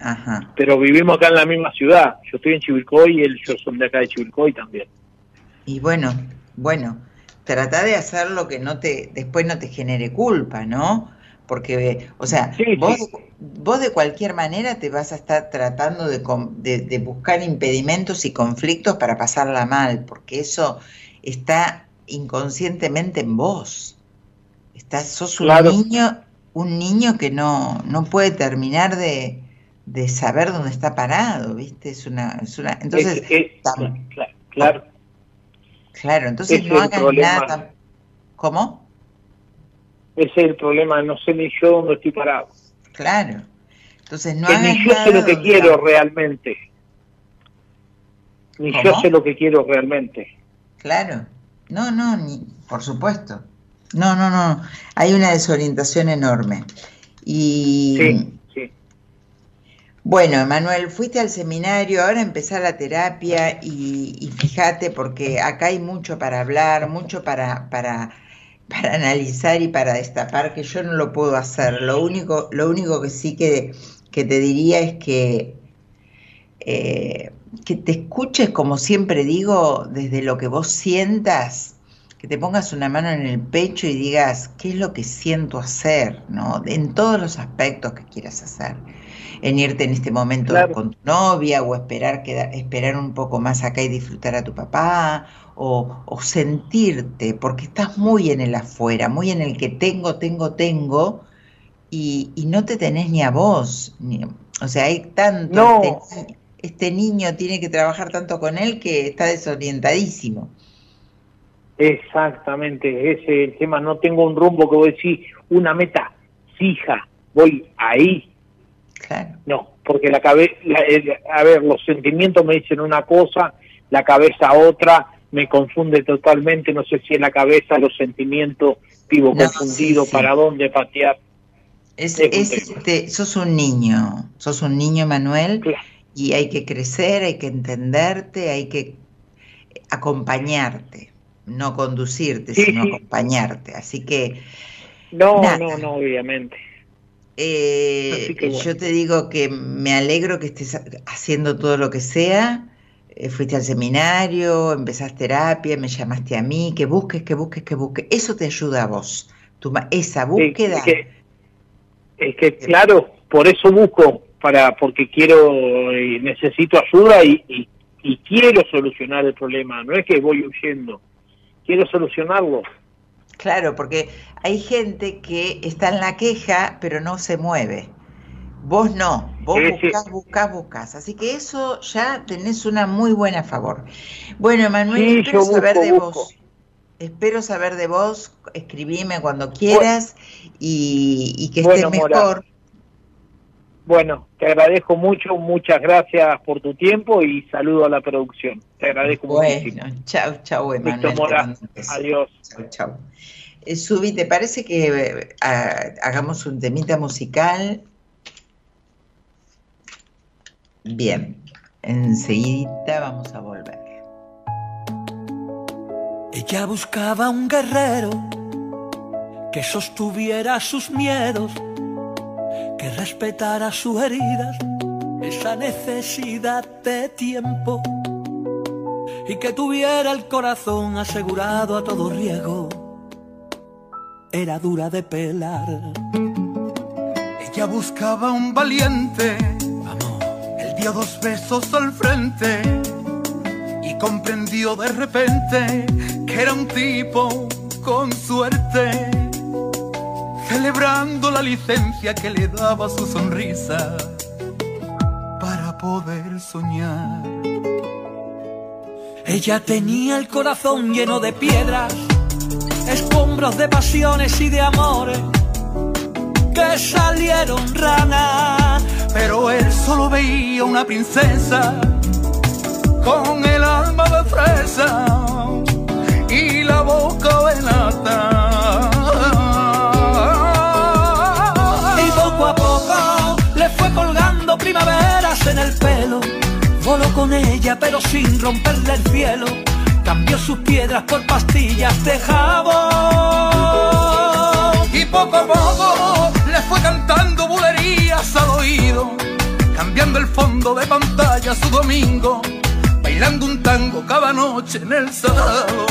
Ajá. Pero vivimos acá en la misma ciudad. Yo estoy en Chivilcoy y él, yo son de acá de Chivilcoy también. Y bueno, bueno, trata de hacer lo que no te, después no te genere culpa, ¿no? Porque, o sea, vos, vos de cualquier manera te vas a estar tratando de, de, buscar impedimentos y conflictos para pasarla mal, porque eso está inconscientemente en vos. Estás, sos un niño, un niño que no, no puede terminar de, de saber dónde está parado, ¿viste? Es una, es una, entonces, claro, claro. entonces no hagas nada. ¿Cómo? Ese es el problema, no sé ni yo dónde estoy parado. Claro. Entonces no que ni yo sé lo que quiero realmente. Ni yo sé lo que quiero realmente. Claro. No, no, ni, por supuesto. No, no, no. Hay una desorientación enorme. Y sí, sí. Bueno, Emanuel, fuiste al seminario, ahora empezá la terapia y, y, fíjate porque acá hay mucho para hablar, mucho para, para, para analizar y para destapar que yo no lo puedo hacer. Lo único, lo único que sí que, que te diría es que, eh, que te escuches, como siempre digo, desde lo que vos sientas, que te pongas una mano en el pecho y digas, ¿qué es lo que siento hacer? ¿no? En todos los aspectos que quieras hacer en irte en este momento con tu novia o esperar, esperar un poco más acá y disfrutar a tu papá o, sentirte, porque estás muy en el afuera, muy en el que tengo, tengo, tengo y, no te tenés ni a vos. o sea, hay tanto... Este, este, niño tiene que trabajar tanto con él que está desorientadísimo. Exactamente, ese es el tema. No tengo un rumbo que voy a decir, una meta fija, voy ahí, no, porque la cabeza, a ver, los sentimientos me dicen una cosa, la cabeza otra, me confunde totalmente, no sé si en la cabeza los sentimientos vivo confundido, para dónde patear. Es, este, sos un niño, sos un niño, Manuel, y hay que crecer, hay que entenderte, hay que acompañarte, no conducirte, sino acompañarte. Así que... No, no, no, obviamente. Eh, yo te digo que me alegro que estés haciendo todo lo que sea. Eh, fuiste al seminario, empezás terapia, me llamaste a mí, que busques, que busques, que busques. Eso te ayuda a vos. Tu, esa búsqueda. Es que, claro, por eso busco, para porque quiero y necesito ayuda y, y quiero solucionar el problema. No es que voy huyendo, quiero solucionarlo. Claro, porque hay gente que está en la queja, pero no se mueve. Vos no, vos buscás, buscás, buscás. Así que eso ya tenés una muy buena a favor. Bueno, Manuel, espero saber de vos. Espero saber de vos, escribime cuando quieras y, que estés mejor. Bueno, te agradezco mucho, muchas gracias por tu tiempo y saludo a la producción. Te agradezco muchísimo. Bueno, chao, chao, Emanuel. Adiós. Chao, chao. Eh, Subi, ¿te parece que eh, hagamos un temita musical? Bien, enseguida vamos a volver. Ella buscaba un guerrero que sostuviera sus miedos, que respetara sus heridas, esa necesidad de tiempo y que tuviera el corazón asegurado a todo riesgo era dura de pelar. Ella buscaba un valiente, vamos, él dio dos besos al frente y comprendió de repente que era un tipo con suerte, celebrando la licencia que le daba su sonrisa para poder soñar. Ella tenía el corazón lleno de piedras, escombros de pasiones y de amores que salieron ranas. Pero él solo veía una princesa con el alma de fresa y la boca de nata. Voló con ella pero sin romperle el cielo. Cambió sus piedras por pastillas de jabón. Y poco a poco le fue cantando bulerías al oído, cambiando el fondo de pantalla su domingo, bailando un tango cada noche en el salón.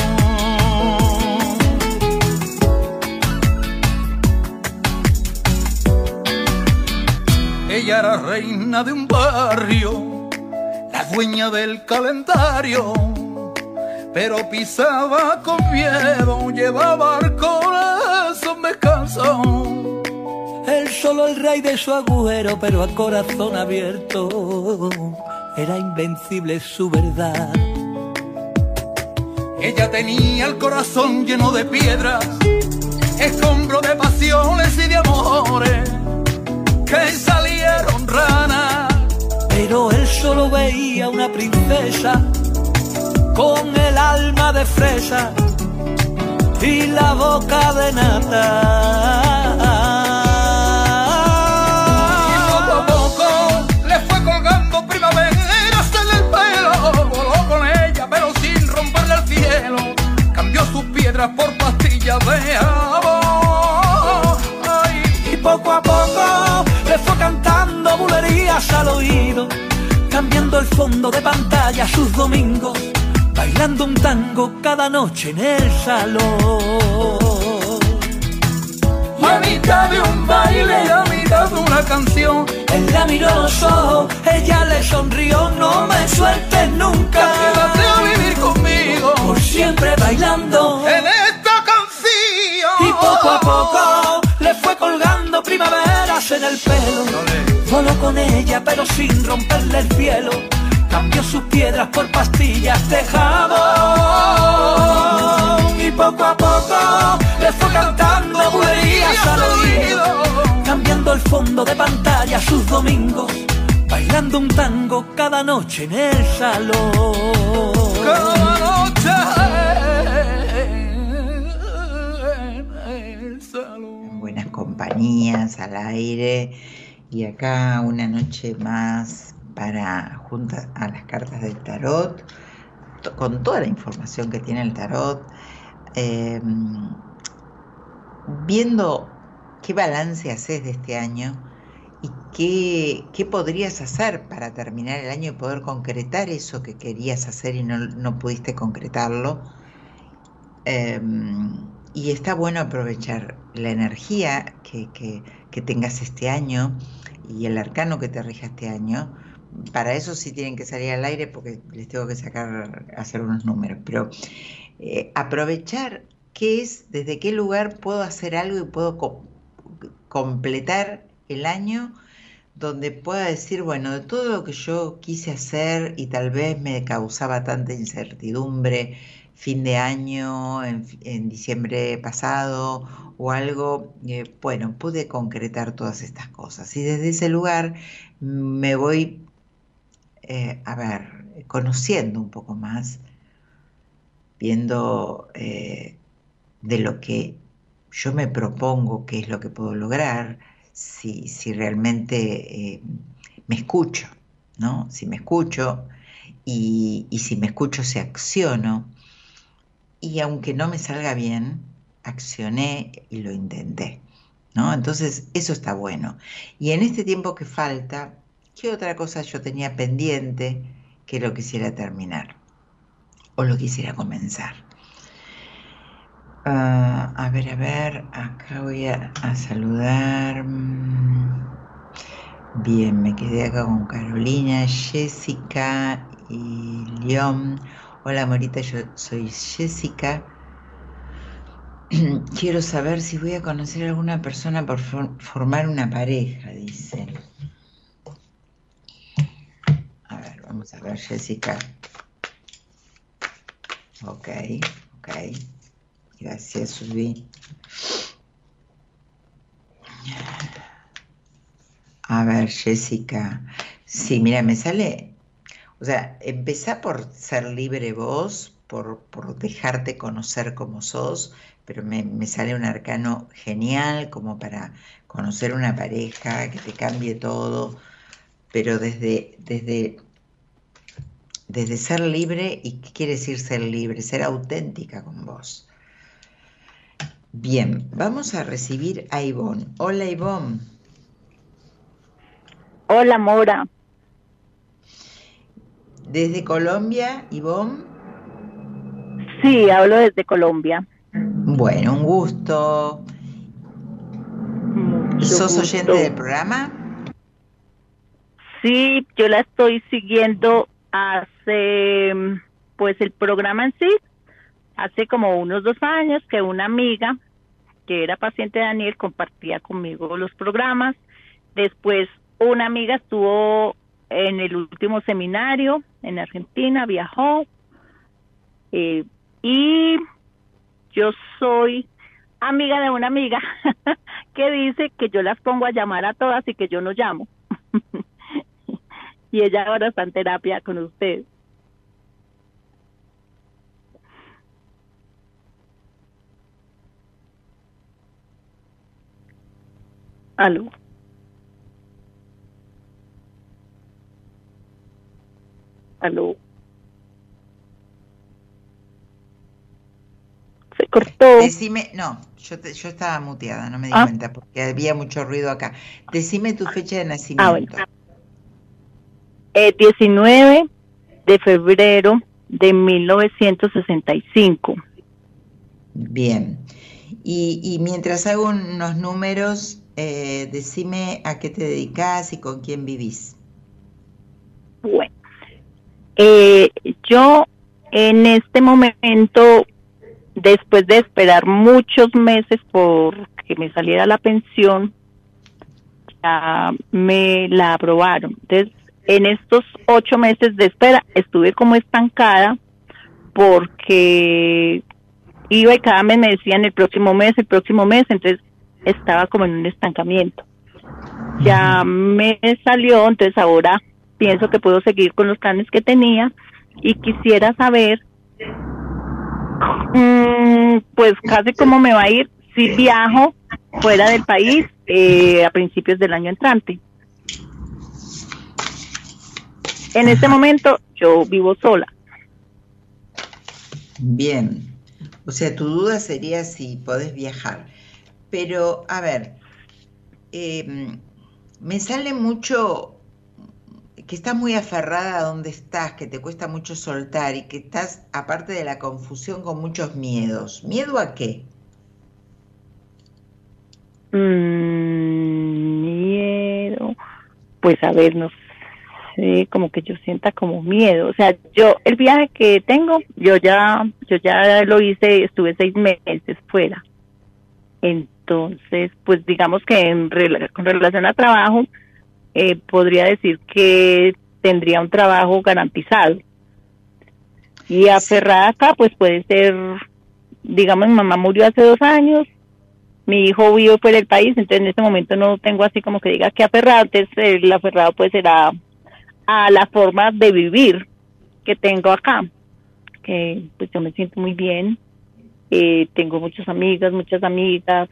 Ella era reina de un barrio, la dueña del calendario, pero pisaba con miedo, llevaba el corazón descanso. Él solo el rey de su agujero, pero a corazón abierto. Era invencible su verdad. Ella tenía el corazón lleno de piedras, escombro de pasiones y de amores que salieron ranas. Pero él solo veía una princesa con el alma de fresa y la boca de nata. Y poco a poco le fue colgando primaveras en el pelo. Voló con ella, pero sin romperle el cielo. Cambió sus piedras por pastillas de. Ay, Y poco a poco bulerías al oído, cambiando el fondo de pantalla sus domingos, bailando un tango cada noche en el salón. a mitad de un baile y a mitad de una canción. Él la miró los ojos, ella le sonrió, no me sueltes nunca. Quédate a vivir conmigo Por siempre bailando. en esta canción. Y poco a poco le fue colgando primaveras en el pelo. Voló con ella pero sin romperle el cielo. Cambió sus piedras por pastillas de jabón. Y poco a poco le fue cantando bulerías al oído. Cambiando el fondo de pantalla sus domingos. Bailando un tango cada noche en el salón. Cada noche en el salón. buenas compañías al aire y acá una noche más para junto a las cartas del tarot con toda la información que tiene el tarot eh, viendo qué balance haces de este año y qué, qué podrías hacer para terminar el año y poder concretar eso que querías hacer y no, no pudiste concretarlo. Eh, y está bueno aprovechar la energía que, que- que tengas este año y el arcano que te rija este año. Para eso sí tienen que salir al aire porque les tengo que sacar, hacer unos números, pero eh, aprovechar qué es, desde qué lugar puedo hacer algo y puedo co- completar el año donde pueda decir, bueno, de todo lo que yo quise hacer y tal vez me causaba tanta incertidumbre, fin de año, en, diciembre pasado o algo, eh, bueno, pude concretar todas estas cosas. Y desde ese lugar me voy, eh, a ver, conociendo un poco más, viendo eh, de lo que yo me propongo, qué es lo que puedo lograr, si, si realmente me escucho, ¿no? Si me escucho y, y si me escucho, si acciono. Y aunque no me salga bien, accioné y lo intenté, ¿no? Entonces, eso está bueno. Y en este tiempo que falta, ¿qué otra cosa yo tenía pendiente que lo quisiera terminar? O lo quisiera comenzar. Ah, a ver, a ver, acá voy a, a saludar. Bien, me quedé acá con Carolina, Jessica y León. Hola Morita, yo soy Jessica. *clears throat* Quiero saber si voy a conocer a alguna persona por formar una pareja, dice. A ver, vamos a ver, Jessica. Ok, ok. Gracias, Subi. A ver, Jessica. Sí, mira, me sale. O sea, empezá por ser libre vos, por, por dejarte conocer como sos, pero me, me, sale un arcano genial como para conocer una pareja, que te cambie todo, pero desde, desde, desde ser libre, ¿y qué quiere decir ser libre? Ser auténtica con vos. Bien, vamos a recibir a Ivonne. Hola Ivonne. Hola Mora. ¿Desde Colombia, Ivonne? Sí, hablo desde Colombia. Bueno, un gusto. ¿Sos oyente del programa? Sí, yo la estoy siguiendo hace, pues el programa en sí, hace como unos dos años que una amiga que era paciente de Daniel compartía conmigo los programas. Después una amiga estuvo en el último seminario en Argentina, viajó eh, y yo soy amiga de una amiga *laughs* que dice que yo las pongo a llamar a todas y que yo no llamo. *laughs* y ella ahora está en terapia con usted. Aló. Aló. Se cortó. Decime, no, yo, yo estaba muteada, no me di ah. cuenta porque había mucho ruido acá. Decime tu fecha de nacimiento. Ah, bueno. 19 eh, de febrero de 1965. Bien. Y, y mientras hago unos números, eh, decime a qué te dedicas y con quién vivís. Bueno, eh, yo en este momento, después de esperar muchos meses por que me saliera la pensión, ya me la aprobaron. Entonces, en estos ocho meses de espera estuve como estancada porque iba y cada mes me decían el próximo mes, el próximo mes, entonces estaba como en un estancamiento. Ya me salió, entonces ahora pienso que puedo seguir con los planes que tenía y quisiera saber, mm, pues casi cómo me va a ir si viajo fuera del país eh, a principios del año entrante. En este momento yo vivo sola. Bien, o sea, tu duda sería si podés viajar. Pero, a ver, em, me sale mucho que estás muy aferrada a donde estás, que te cuesta mucho soltar y que estás, aparte de la confusión, con muchos miedos. ¿Miedo a qué? Mm, miedo. Pues a ver, no sé, como que yo sienta como miedo. O sea, yo, el viaje que tengo, yo ya, yo ya lo hice, estuve seis meses fuera. En, entonces, pues digamos que en, con relación a trabajo, eh, podría decir que tendría un trabajo garantizado. Y aferrada acá, pues puede ser, digamos, mi mamá murió hace dos años, mi hijo vive fuera del país, entonces en este momento no tengo así como que diga que aferrado, entonces el aferrado puede ser a, la forma de vivir que tengo acá, que pues yo me siento muy bien, eh, tengo muchas amigas, muchas amigas,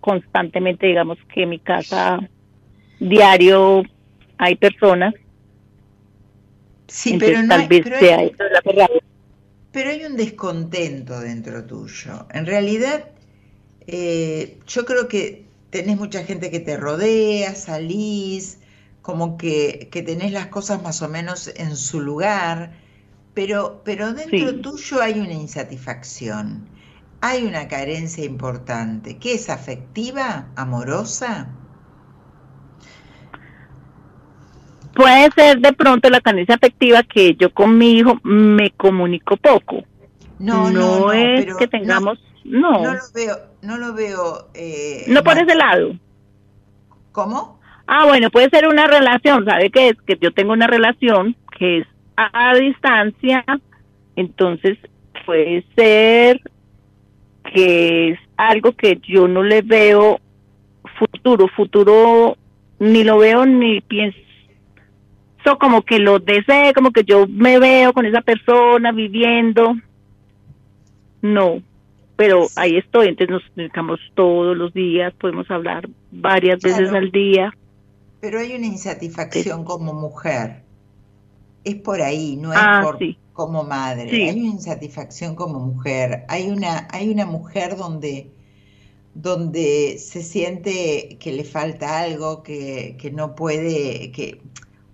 constantemente, digamos que mi casa diario hay personas. Sí, pero no hay, pero, hay, pero hay un descontento dentro tuyo. En realidad, eh, yo creo que tenés mucha gente que te rodea, salís, como que, que tenés las cosas más o menos en su lugar, pero, pero dentro tuyo hay una insatisfacción hay una carencia importante, que es afectiva, amorosa. Puede ser de pronto la carencia afectiva que yo con mi hijo me comunico poco. No, no, no, es pero que tengamos, no, No lo veo, no lo veo. eh, no por ese lado. ¿Cómo? Ah, bueno, puede ser una relación, ¿sabe qué es? Que yo tengo una relación que es a, a distancia, entonces puede ser que es algo que yo no le veo futuro, futuro ni lo veo ni pienso como que lo desee, como que yo me veo con esa persona viviendo. No, pero ahí estoy, entonces nos comunicamos todos los días, podemos hablar varias veces al día. Pero hay una insatisfacción como mujer. Es por ahí, no es Ah, por sí. como madre. Sí. Hay una insatisfacción como mujer. Hay una, hay una mujer donde, donde se siente que le falta algo, que, que no puede, que,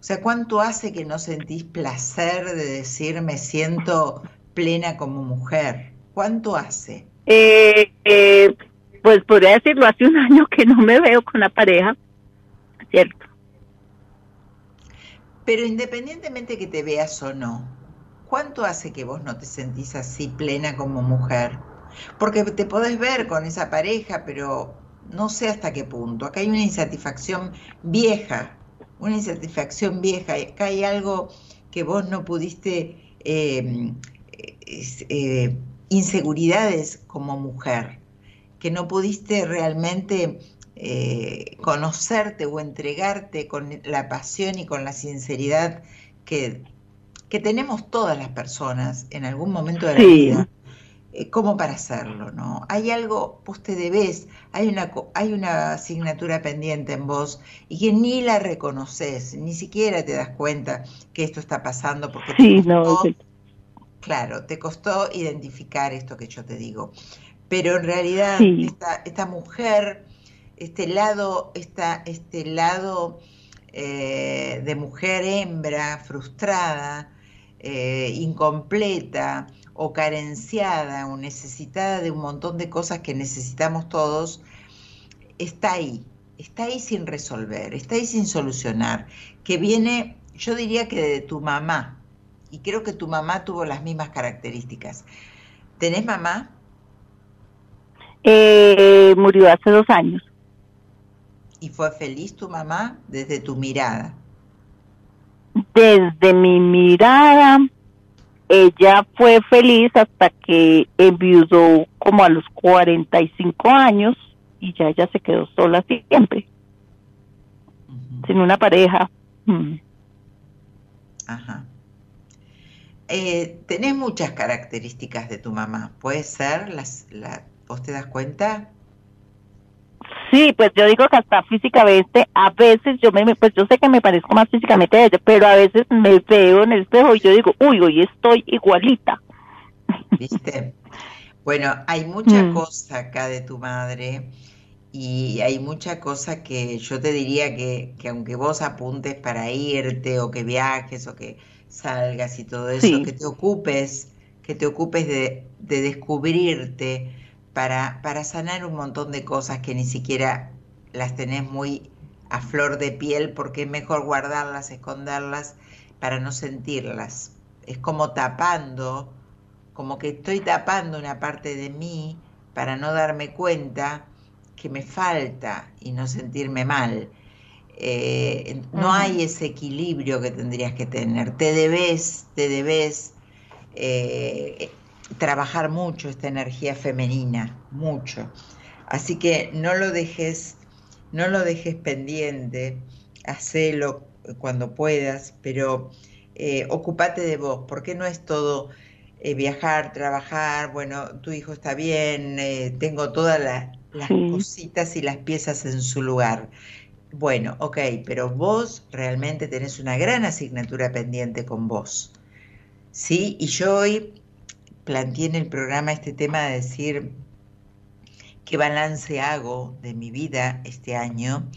o sea, ¿cuánto hace que no sentís placer de decir me siento plena como mujer? ¿Cuánto hace? Eh, eh, pues podría decirlo, hace un año que no me veo con la pareja, ¿cierto? Pero independientemente que te veas o no, ¿cuánto hace que vos no te sentís así plena como mujer? Porque te podés ver con esa pareja, pero no sé hasta qué punto. Acá hay una insatisfacción vieja, una insatisfacción vieja. Acá hay algo que vos no pudiste, eh, eh, inseguridades como mujer, que no pudiste realmente eh, conocerte o entregarte con la pasión y con la sinceridad que, que tenemos todas las personas en algún momento de la Sí. vida, como para hacerlo, ¿no? Hay algo, vos te debes, hay una, hay una asignatura pendiente en vos y que ni la reconoces, ni siquiera te das cuenta que esto está pasando porque te Sí, costó-. Claro, te costó identificar esto que yo te digo. Pero en realidad Sí. esta, esta mujer, este lado, esta, este lado eh, de mujer hembra, frustrada, eh, incompleta o carenciada o necesitada de un montón de cosas que necesitamos todos, está ahí, está ahí sin resolver, está ahí sin solucionar, que viene, yo diría que de tu mamá, y creo que tu mamá tuvo las mismas características. ¿Tenés mamá? Eh, murió hace dos años. ¿Y fue feliz tu mamá desde tu mirada? Desde mi mirada, ella fue feliz hasta que enviudó como a los 45 años y ya ella se quedó sola siempre, sin una pareja. Mm. Ajá. Eh, tenés muchas características de tu mamá. ¿Puede ser? Las, la, ¿Vos te das cuenta? Sí, pues yo digo que hasta físicamente, a veces yo me, pues yo sé que me parezco más físicamente a ella, pero a veces me veo en el espejo y yo digo, uy, hoy estoy igualita. ¿Viste? Bueno, hay mucha Mm. cosa acá de tu madre y hay mucha cosa que yo te diría que, que aunque vos apuntes para irte o que viajes o que salgas y todo eso, Sí. que te ocupes, que te ocupes de, de descubrirte para, para sanar un montón de cosas que ni siquiera las tenés muy a flor de piel porque es mejor guardarlas, esconderlas para no sentirlas. Es como tapando como que estoy tapando una parte de mí para no darme cuenta que me falta y no sentirme mal. Eh, no hay ese equilibrio que tendrías que tener. Te debes, te debes eh, trabajar mucho esta energía femenina, mucho. Así que no lo dejes, no lo dejes pendiente, hacelo cuando puedas, pero eh, ocupate de vos, porque no es todo eh, viajar, trabajar, bueno, tu hijo está bien, eh, tengo todas la- las Sí. cositas y las piezas en su lugar. Bueno, ok, pero vos realmente tenés una gran asignatura pendiente con vos. ¿Sí? Y yo hoy planteé en el programa este tema de decir qué balance hago de mi vida este año.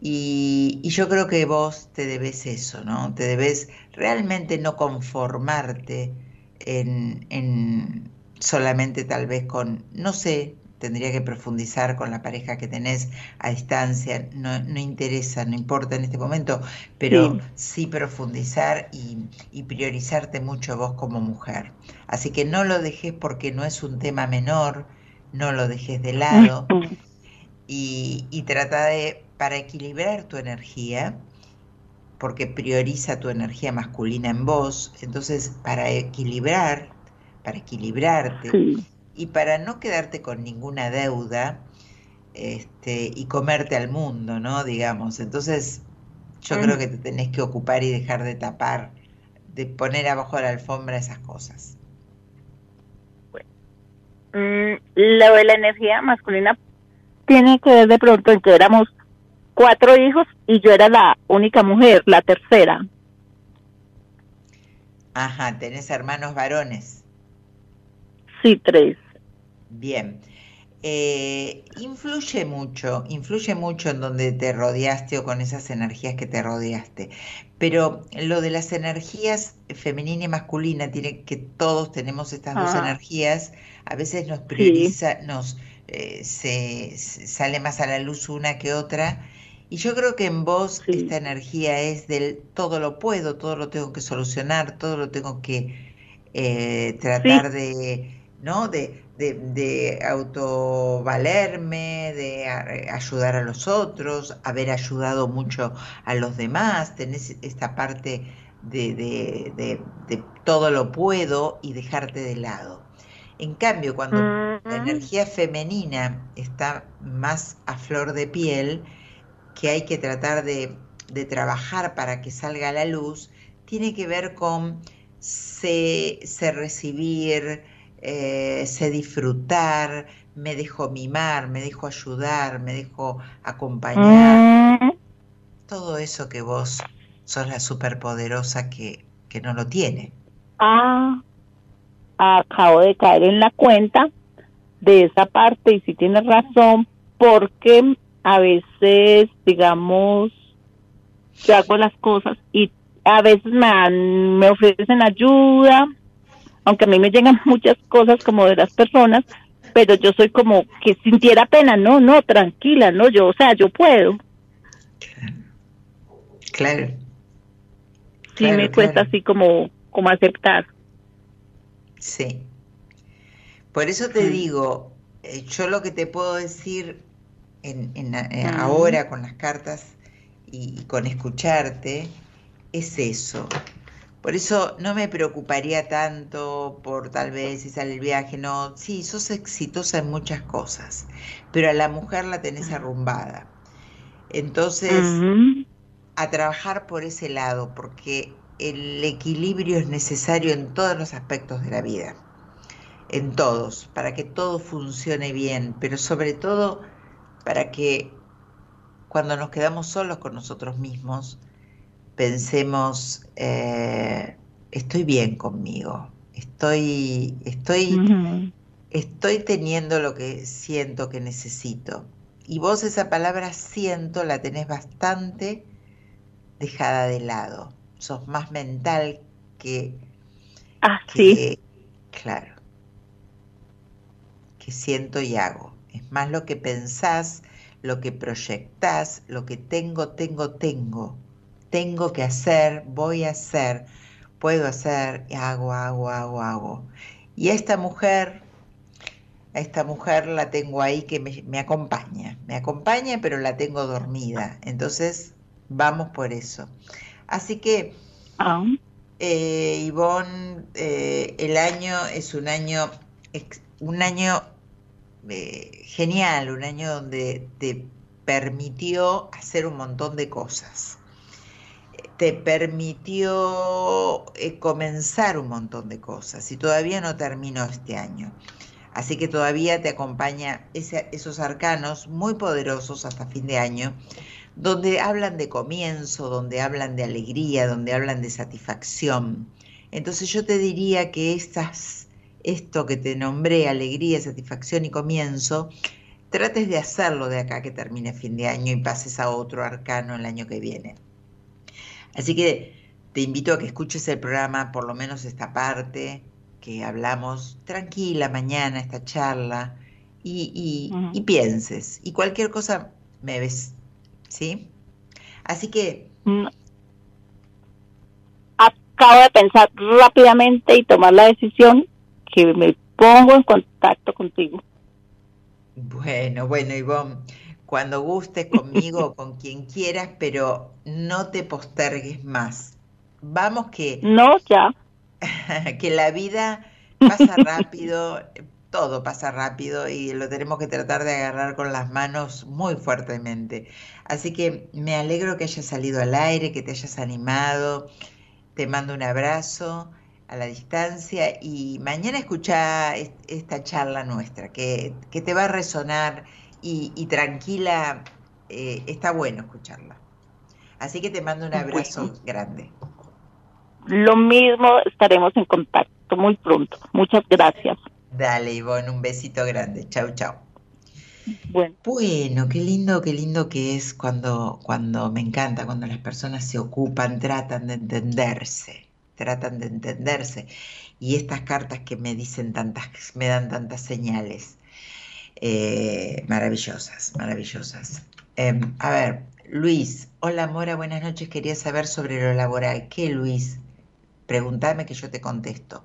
Y, yo creo que vos te debes eso, ¿no? Te debes realmente no conformarte en, en solamente tal vez con, no sé, tendría que profundizar con la pareja que tenés a distancia, no, interesa, no importa en este momento, pero sí, profundizar y, y, priorizarte mucho vos como mujer. Así que no lo dejes porque no es un tema menor, no lo dejes de lado y, y trata de, para equilibrar tu energía, porque prioriza tu energía masculina en vos, entonces para equilibrar, para equilibrarte y para no quedarte con ninguna deuda este, y comerte al mundo, ¿no? Digamos, entonces yo mm. creo que te tenés que ocupar y dejar de tapar, de poner abajo de la alfombra esas cosas. Mm, lo de la energía masculina tiene que ver de pronto en que éramos cuatro hijos y yo era la única mujer, la tercera. Ajá, ¿tenés hermanos varones? Sí, tres. Bien. Eh, influye mucho, influye mucho en donde te rodeaste o con esas energías que te rodeaste. Pero lo de las energías femenina y masculina, tiene que todos tenemos estas dos energías, a veces nos prioriza, nos eh, se, sale más a la luz una que otra. Y yo creo que en vos esta energía es del todo lo puedo, todo lo tengo que solucionar, todo lo tengo que eh, tratar de, ¿no? De, de, de autovalerme, de ayudar a los otros, haber ayudado mucho a los demás, tenés esta parte de, de, de todo lo puedo y dejarte de lado. En cambio, cuando la energía femenina está más a flor de piel, que hay que tratar de, trabajar para que salga a la luz, tiene que ver con se, recibir, eh, se disfrutar, me dejo mimar, me dejo ayudar, me dejo acompañar. Mm. Todo eso que vos sos la superpoderosa que, que no lo tiene. Ah, acabo de caer en la cuenta de esa parte y si tienes razón, porque a veces, digamos, yo hago las cosas y a veces me, me ofrecen ayuda, aunque a mí me llegan muchas cosas como de las personas, pero yo soy como que sintiera pena, no, no, tranquila, no, yo, o sea, yo puedo. Claro. Sí me cuesta así como, como aceptar. Sí. Por eso te digo, eh, yo lo que te puedo decir en, eh, ahora con las cartas y, con escucharte es eso. Por eso no me preocuparía tanto por tal vez si sale el viaje, no, sí, sos exitosa en muchas cosas, pero a la mujer la tenés arrumbada. Entonces, a trabajar por ese lado, porque el equilibrio es necesario en todos los aspectos de la vida, en todos, para que todo funcione bien, pero sobre todo para que cuando nos quedamos solos con nosotros mismos, pensemos, eh, estoy bien conmigo, estoy, estoy, estoy teniendo lo que siento que necesito. Y vos esa palabra siento la tenés bastante dejada de lado. Sos más mental que... Ah, sí. Claro. Que siento y hago. Es más lo que pensás, lo que proyectás, lo que tengo, tengo, tengo. Tengo que hacer, voy a hacer, puedo hacer, hago, hago, hago, hago. Y esta mujer, esta mujer la tengo ahí que me, acompaña, me acompaña pero la tengo dormida. Entonces, vamos por eso. Así que, ah. eh, Ivonne, eh, el año es un año, un año eh, genial, un año donde te permitió hacer un montón de cosas. Te permitió eh, comenzar un montón de cosas y todavía no terminó este año. Así que todavía te acompaña esos arcanos muy poderosos hasta fin de año, donde hablan de comienzo, donde hablan de alegría, donde hablan de satisfacción. Entonces yo te diría que estas esto que te nombré, alegría, satisfacción y comienzo, trates de hacerlo de acá que termine fin de año y pases a otro arcano el año que viene. Así que te invito a que escuches el programa, por lo menos esta parte que hablamos tranquila mañana, esta charla, y, y- y pienses. Y cualquier cosa me ves, ¿sí? Así que, Mm. Acabo de pensar rápidamente y tomar la decisión que me pongo en contacto contigo. bueno, bueno, Ivonne, cuando gustes conmigo o *laughs* con quien quieras, pero no te postergues más. Vamos que... No, ya. *laughs* que la vida pasa rápido, *laughs* todo pasa rápido y lo tenemos que tratar de agarrar con las manos muy fuertemente. Así que me alegro que hayas salido al aire, que te hayas animado. Te mando un abrazo a la distancia y mañana escucha es- esta charla nuestra, que, que te va a resonar y, y tranquila, eh, está bueno escucharla. Así que te mando un abrazo Bueno. grande. Lo mismo, estaremos en contacto muy pronto. Muchas gracias. Dale, Ivonne, un besito grande. Chau, chau. Bueno, Bueno, qué lindo, qué lindo que es cuando, cuando me encanta, cuando las personas se ocupan, tratan de entenderse, tratan de entenderse. Y estas cartas que me dicen tantas, me dan tantas señales, eh, maravillosas, maravillosas. Em, a ver, Luis, hola Mora, buenas noches. Quería saber sobre lo laboral. ¿Qué, Luis? Pregúntame que yo te contesto.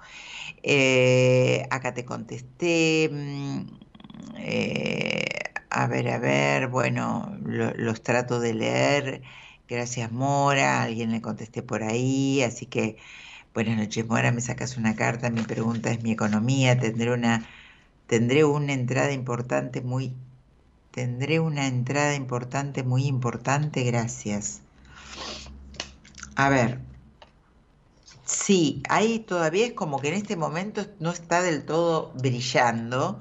Eh, acá te contesté. mm, eh, a ver, a ver, bueno, lo- los trato de leer. Gracias, Mora. Alguien le contesté por ahí. Así que, buenas noches, Mora. Me sacas una carta. Mi pregunta es mi economía. Tendré una, tendré una entrada importante, muy, tendré una entrada importante, muy importante. Gracias. A ver. Sí, ahí todavía es como que en este momento no está del todo brillando,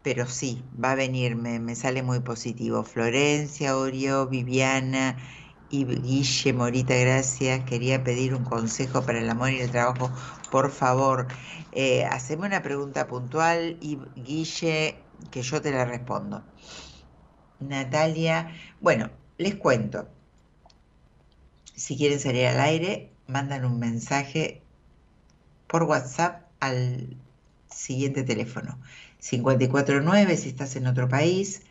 pero sí, va a venir, me, me sale muy positivo. Florencia, Orio, Viviana y Guille Morita, gracias. Quería pedir un consejo para el amor y el trabajo. Por favor, eh, haceme una pregunta puntual y Guille, que yo te la respondo. Natalia, bueno, les cuento. Si quieren salir al aire, mandan un mensaje por WhatsApp al siguiente teléfono. 549 si estás en otro país,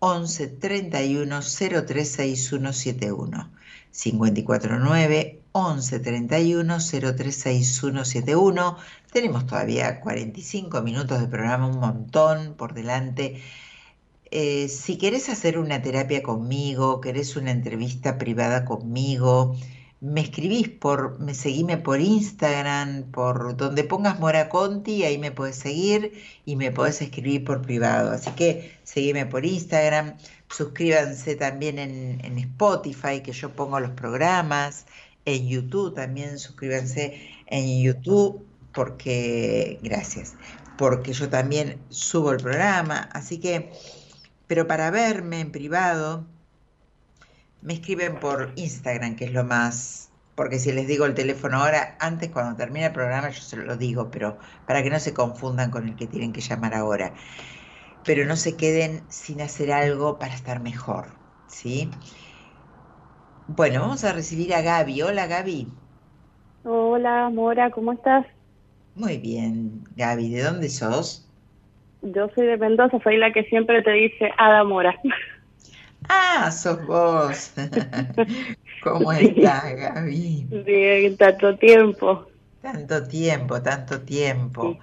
11 31 036171. 549 11 31 036171. Tenemos todavía 45 minutos de programa, un montón por delante. Eh, si querés hacer una terapia conmigo, querés una entrevista privada conmigo, me escribís por, me seguime por Instagram, por donde pongas Mora Conti, ahí me podés seguir y me podés escribir por privado. Así que seguime por Instagram, suscríbanse también en, en Spotify, que yo pongo los programas, en YouTube también, suscríbanse en YouTube, porque, gracias, porque yo también subo el programa, así que, pero para verme en privado, me escriben por Instagram, que es lo más, porque si les digo el teléfono ahora, antes cuando termine el programa yo se lo digo, pero para que no se confundan con el que tienen que llamar ahora. Pero no se queden sin hacer algo para estar mejor, ¿sí? Bueno, vamos a recibir a Gaby. Hola Gaby. Hola, Mora, ¿cómo estás? Muy bien, Gaby. ¿De dónde sos? Yo soy de Mendoza, soy la que siempre te dice Ada Mora. *laughs* Ah, sos vos. *laughs* ¿Cómo estás, Gaby? Bien, tanto tiempo. Tanto tiempo, tanto tiempo.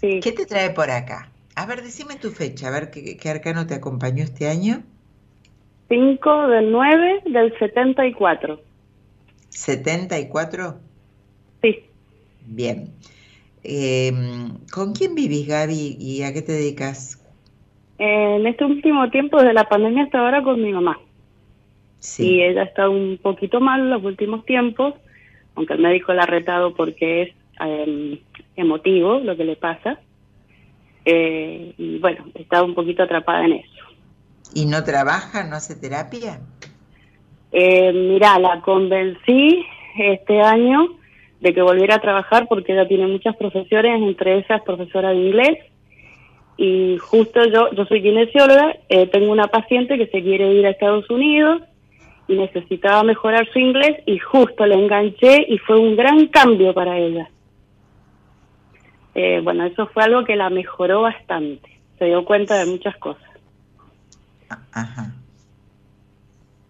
Sí. ¿Qué te trae por acá? A ver, decime tu fecha, a ver qué, qué arcano te acompañó este año. 5 del 9 del 74. ¿74? Sí. Bien. Eh, ¿Con quién vivís, Gaby, y a qué te dedicas? En este último tiempo, desde la pandemia hasta ahora, con mi mamá. Y Sí, ella está un poquito mal los últimos tiempos, aunque el médico la ha retado porque es eh, emotivo lo que le pasa. Eh, y bueno, está un poquito atrapada en eso. ¿y no trabaja, no hace terapia? Eh, mira, la convencí este año de que volviera a trabajar porque ella tiene muchas profesiones, entre esas profesora de inglés. Y justo yo, yo soy kinesióloga, eh, tengo una paciente que se quiere ir a Estados Unidos y necesitaba mejorar su inglés y justo le enganché y fue un gran cambio para ella. Eh, bueno, eso fue algo que la mejoró bastante. se dio cuenta de muchas cosas. Ajá.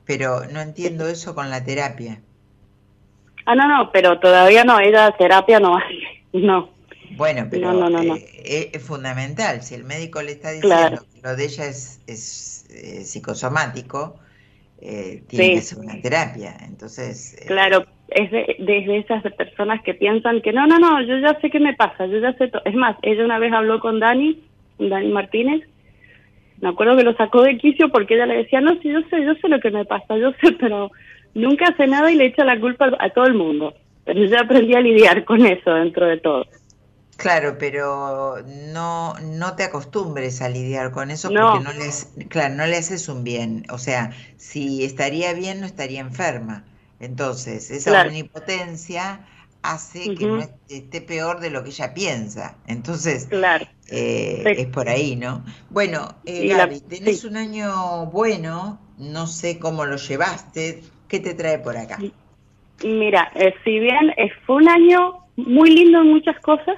Pero no entiendo eso con la terapia. Ah, no, no, pero todavía no, ella terapia no *laughs* hace, no. Bueno, pero No, no, no, no. eh, es fundamental. Si el médico le está diciendo Claro. que lo de ella es, es eh, psicosomático, eh, tiene Sí. que ser una terapia. Entonces, eh, Claro, es de, desde esas personas que piensan que no, no, no, yo ya sé qué me pasa, yo ya sé todo. Es más, ella una vez habló con Dani, Dani Martínez, me acuerdo que lo sacó de quicio porque ella le decía, no, sí, yo sé, yo sé lo que me pasa, yo sé, pero nunca hace nada y le echa la culpa a todo el mundo. Pero yo aprendí a lidiar con eso dentro de todo. Claro, pero no, no te acostumbres a lidiar con eso No. porque no le, hace- claro, no le haces un bien. O sea, si estaría bien, no estaría enferma. Entonces, esa Claro. omnipotencia hace que no est- esté peor de lo que ella piensa. Entonces, Claro. eh, es por ahí, ¿no? Bueno, eh, la- Gaby, tenés sí. un año bueno, no sé cómo lo llevaste. ¿Qué te trae por acá? Mira, eh, si bien fue un año muy lindo en muchas cosas,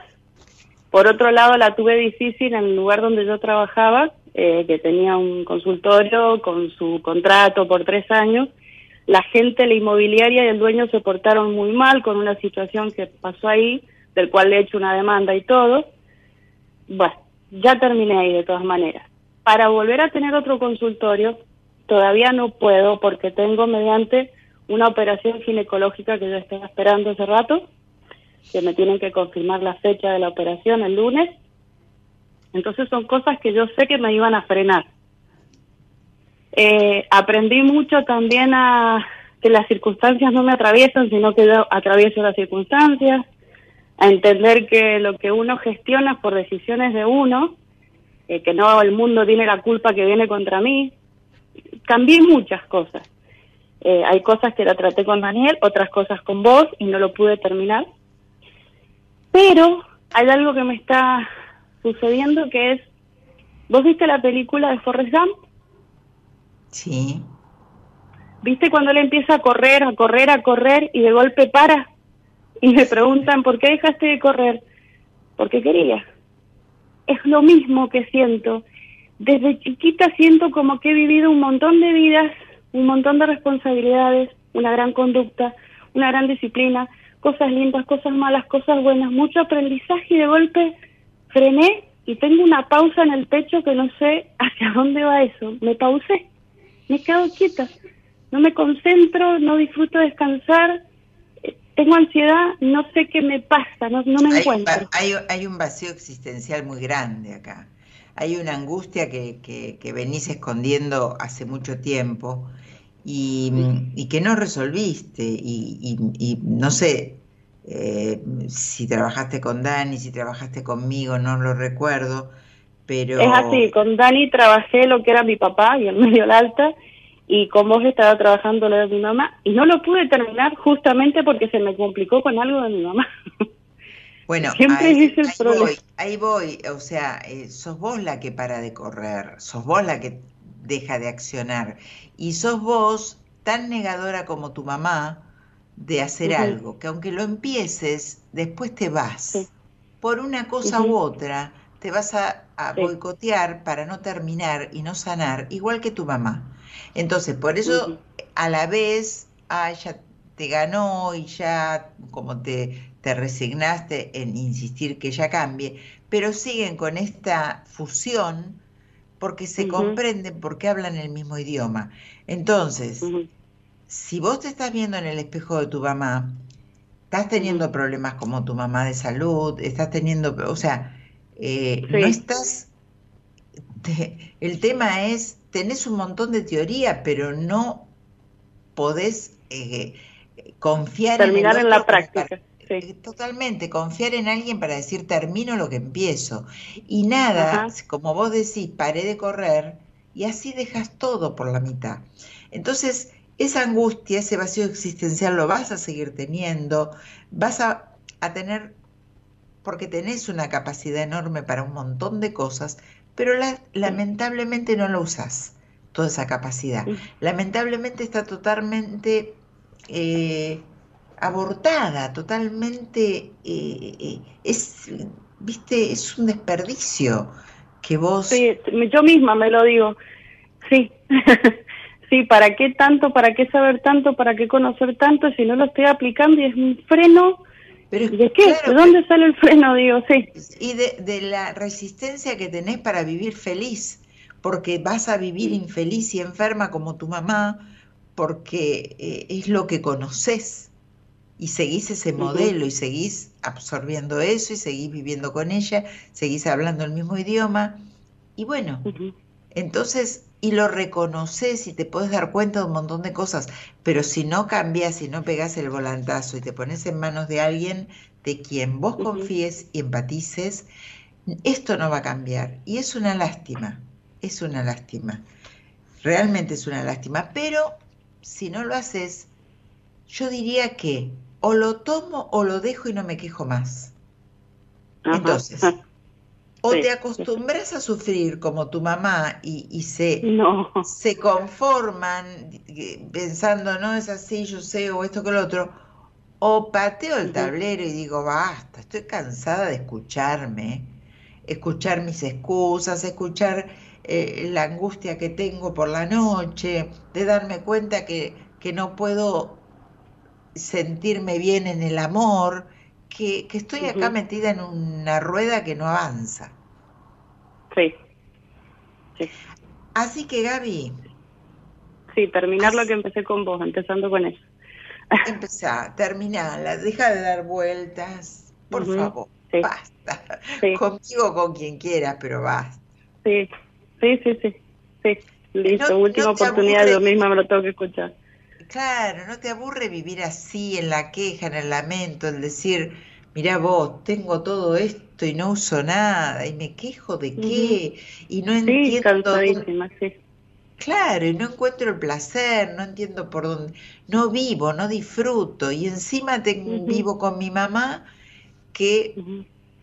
por otro lado la tuve difícil en el lugar donde yo trabajaba, eh, que tenía un consultorio con su contrato por tres años. La gente, la inmobiliaria y el dueño se portaron muy mal con una situación que pasó ahí, del cual le he hecho una demanda y todo. Bueno, ya terminé ahí de todas maneras. Para volver a tener otro consultorio, todavía no puedo porque tengo mediante una operación ginecológica que yo estaba esperando hace rato, que me tienen que confirmar la fecha de la operación el lunes. Entonces son cosas que yo sé que me iban a frenar. Eh, aprendí mucho también a que las circunstancias no me atraviesan, sino que yo atravieso las circunstancias, a entender que lo que uno gestiona es por decisiones de uno, eh, que no el mundo tiene la culpa que viene contra mí. Cambié muchas cosas. Eh, hay cosas que la traté con Daniel, otras cosas con vos y no lo pude terminar. Pero hay algo que me está sucediendo que es, ¿vos viste la película de Forrest Gump? Sí. ¿Viste cuando él empieza a correr, a correr, a correr y de golpe para? Y me preguntan, ¿por qué dejaste de correr? Porque quería. Es lo mismo que siento. Desde chiquita siento como que he vivido un montón de vidas, un montón de responsabilidades, una gran conducta, una gran disciplina, cosas lindas, cosas malas, cosas buenas, mucho aprendizaje y de golpe frené y tengo una pausa en el pecho que no sé hacia dónde va eso. Me pausé, me he quedado quieta, no me concentro, no disfruto descansar, eh, tengo ansiedad, no sé qué me pasa, no, no me Hay, encuentro. hay, hay un vacío existencial muy grande acá. Hay una angustia que, que, que venís escondiendo hace mucho tiempo y, y que no resolviste. Y, y- y no sé eh, si trabajaste con Dani, si trabajaste conmigo, no lo recuerdo, pero... Es así, con Dani trabajé lo que era mi papá y el *laughs* medio alta, y con vos estaba trabajando lo de mi mamá, y no lo pude terminar justamente porque se me complicó con algo de mi mamá. *laughs* Bueno, Siempre ahí, es el ahí problema. voy, ahí voy, o sea, eh, sos vos la que para de correr, sos vos la que deja de accionar y sos vos tan negadora como tu mamá de hacer algo, que aunque lo empieces, después te vas. Sí. Por una cosa u otra, te vas a, a Sí. boicotear para no terminar y no sanar, igual que tu mamá. Entonces, por eso, a la vez, ah, ya te ganó y ya como te, te resignaste en insistir que ella cambie, pero siguen con esta fusión porque se comprenden, porque hablan el mismo idioma. Entonces, si vos te estás viendo en el espejo de tu mamá, estás teniendo problemas como tu mamá de salud, estás teniendo, o sea, eh, no estás, te- el tema es, tenés un montón de teoría, pero no podés eh, confiar Terminar en el en la para- práctica. Sí. eh, Totalmente, confiar en alguien para decir termino lo que empiezo. Y nada, Ajá. como vos decís, paré de correr y así dejas todo por la mitad. Entonces, esa angustia, ese vacío existencial lo vas a seguir teniendo, vas a, a tener, porque tenés una capacidad enorme para un montón de cosas, pero la- lamentablemente no lo usás, toda esa capacidad. Lamentablemente está totalmente eh, abortada, totalmente, eh, eh, es, viste, es un desperdicio. que vos... Sí, yo misma me lo digo. Sí. *laughs* sí, ¿para qué tanto? ¿Para qué saber tanto? ¿Para qué conocer tanto si no lo estoy aplicando y es un freno? Pero, ¿De qué? ¿De dónde sale el freno? Digo, sí. Y de, de la resistencia que tenés para vivir feliz, porque vas a vivir infeliz y enferma como tu mamá, porque eh, es lo que conoces y seguís ese modelo y seguís absorbiendo eso y seguís viviendo con ella, seguís hablando el mismo idioma y bueno, entonces y lo reconoces y te puedes dar cuenta de un montón de cosas, pero si no cambias y no pegas el volantazo y te pones en manos de alguien de quien vos confíes y empatices, esto no va a cambiar y es una lástima, es una lástima, realmente es una lástima, pero si no lo haces, yo diría que o lo tomo o lo dejo y no me quejo más. Entonces, *laughs* o te acostumbras a sufrir como tu mamá y, se, se conforman pensando, no es así, yo sé, o esto que lo otro, o pateo el tablero y digo, basta, estoy cansada de escucharme, escuchar mis excusas, escuchar eh, la angustia que tengo por la noche, de darme cuenta que, que no puedo sentirme bien en el amor, que, estoy acá metida en una rueda que no avanza. Sí. Así que Gaby. Sí, terminar lo que empecé con vos, empezando con eso. Empezá, terminala, deja de dar vueltas, por favor, basta. Conmigo con quien quieras, pero basta. Sí, sí, sí, sí. sí. Listo, última oportunidad, yo misma me lo tengo que escuchar. Claro, no te aburre vivir así, en la queja, en el lamento, el decir, mira vos, tengo todo esto y no uso nada, y me quejo de qué, y no entiendo... Sí. Claro, y no encuentro el placer, no entiendo por dónde, no vivo, no disfruto, y encima tengo, vivo con mi mamá que...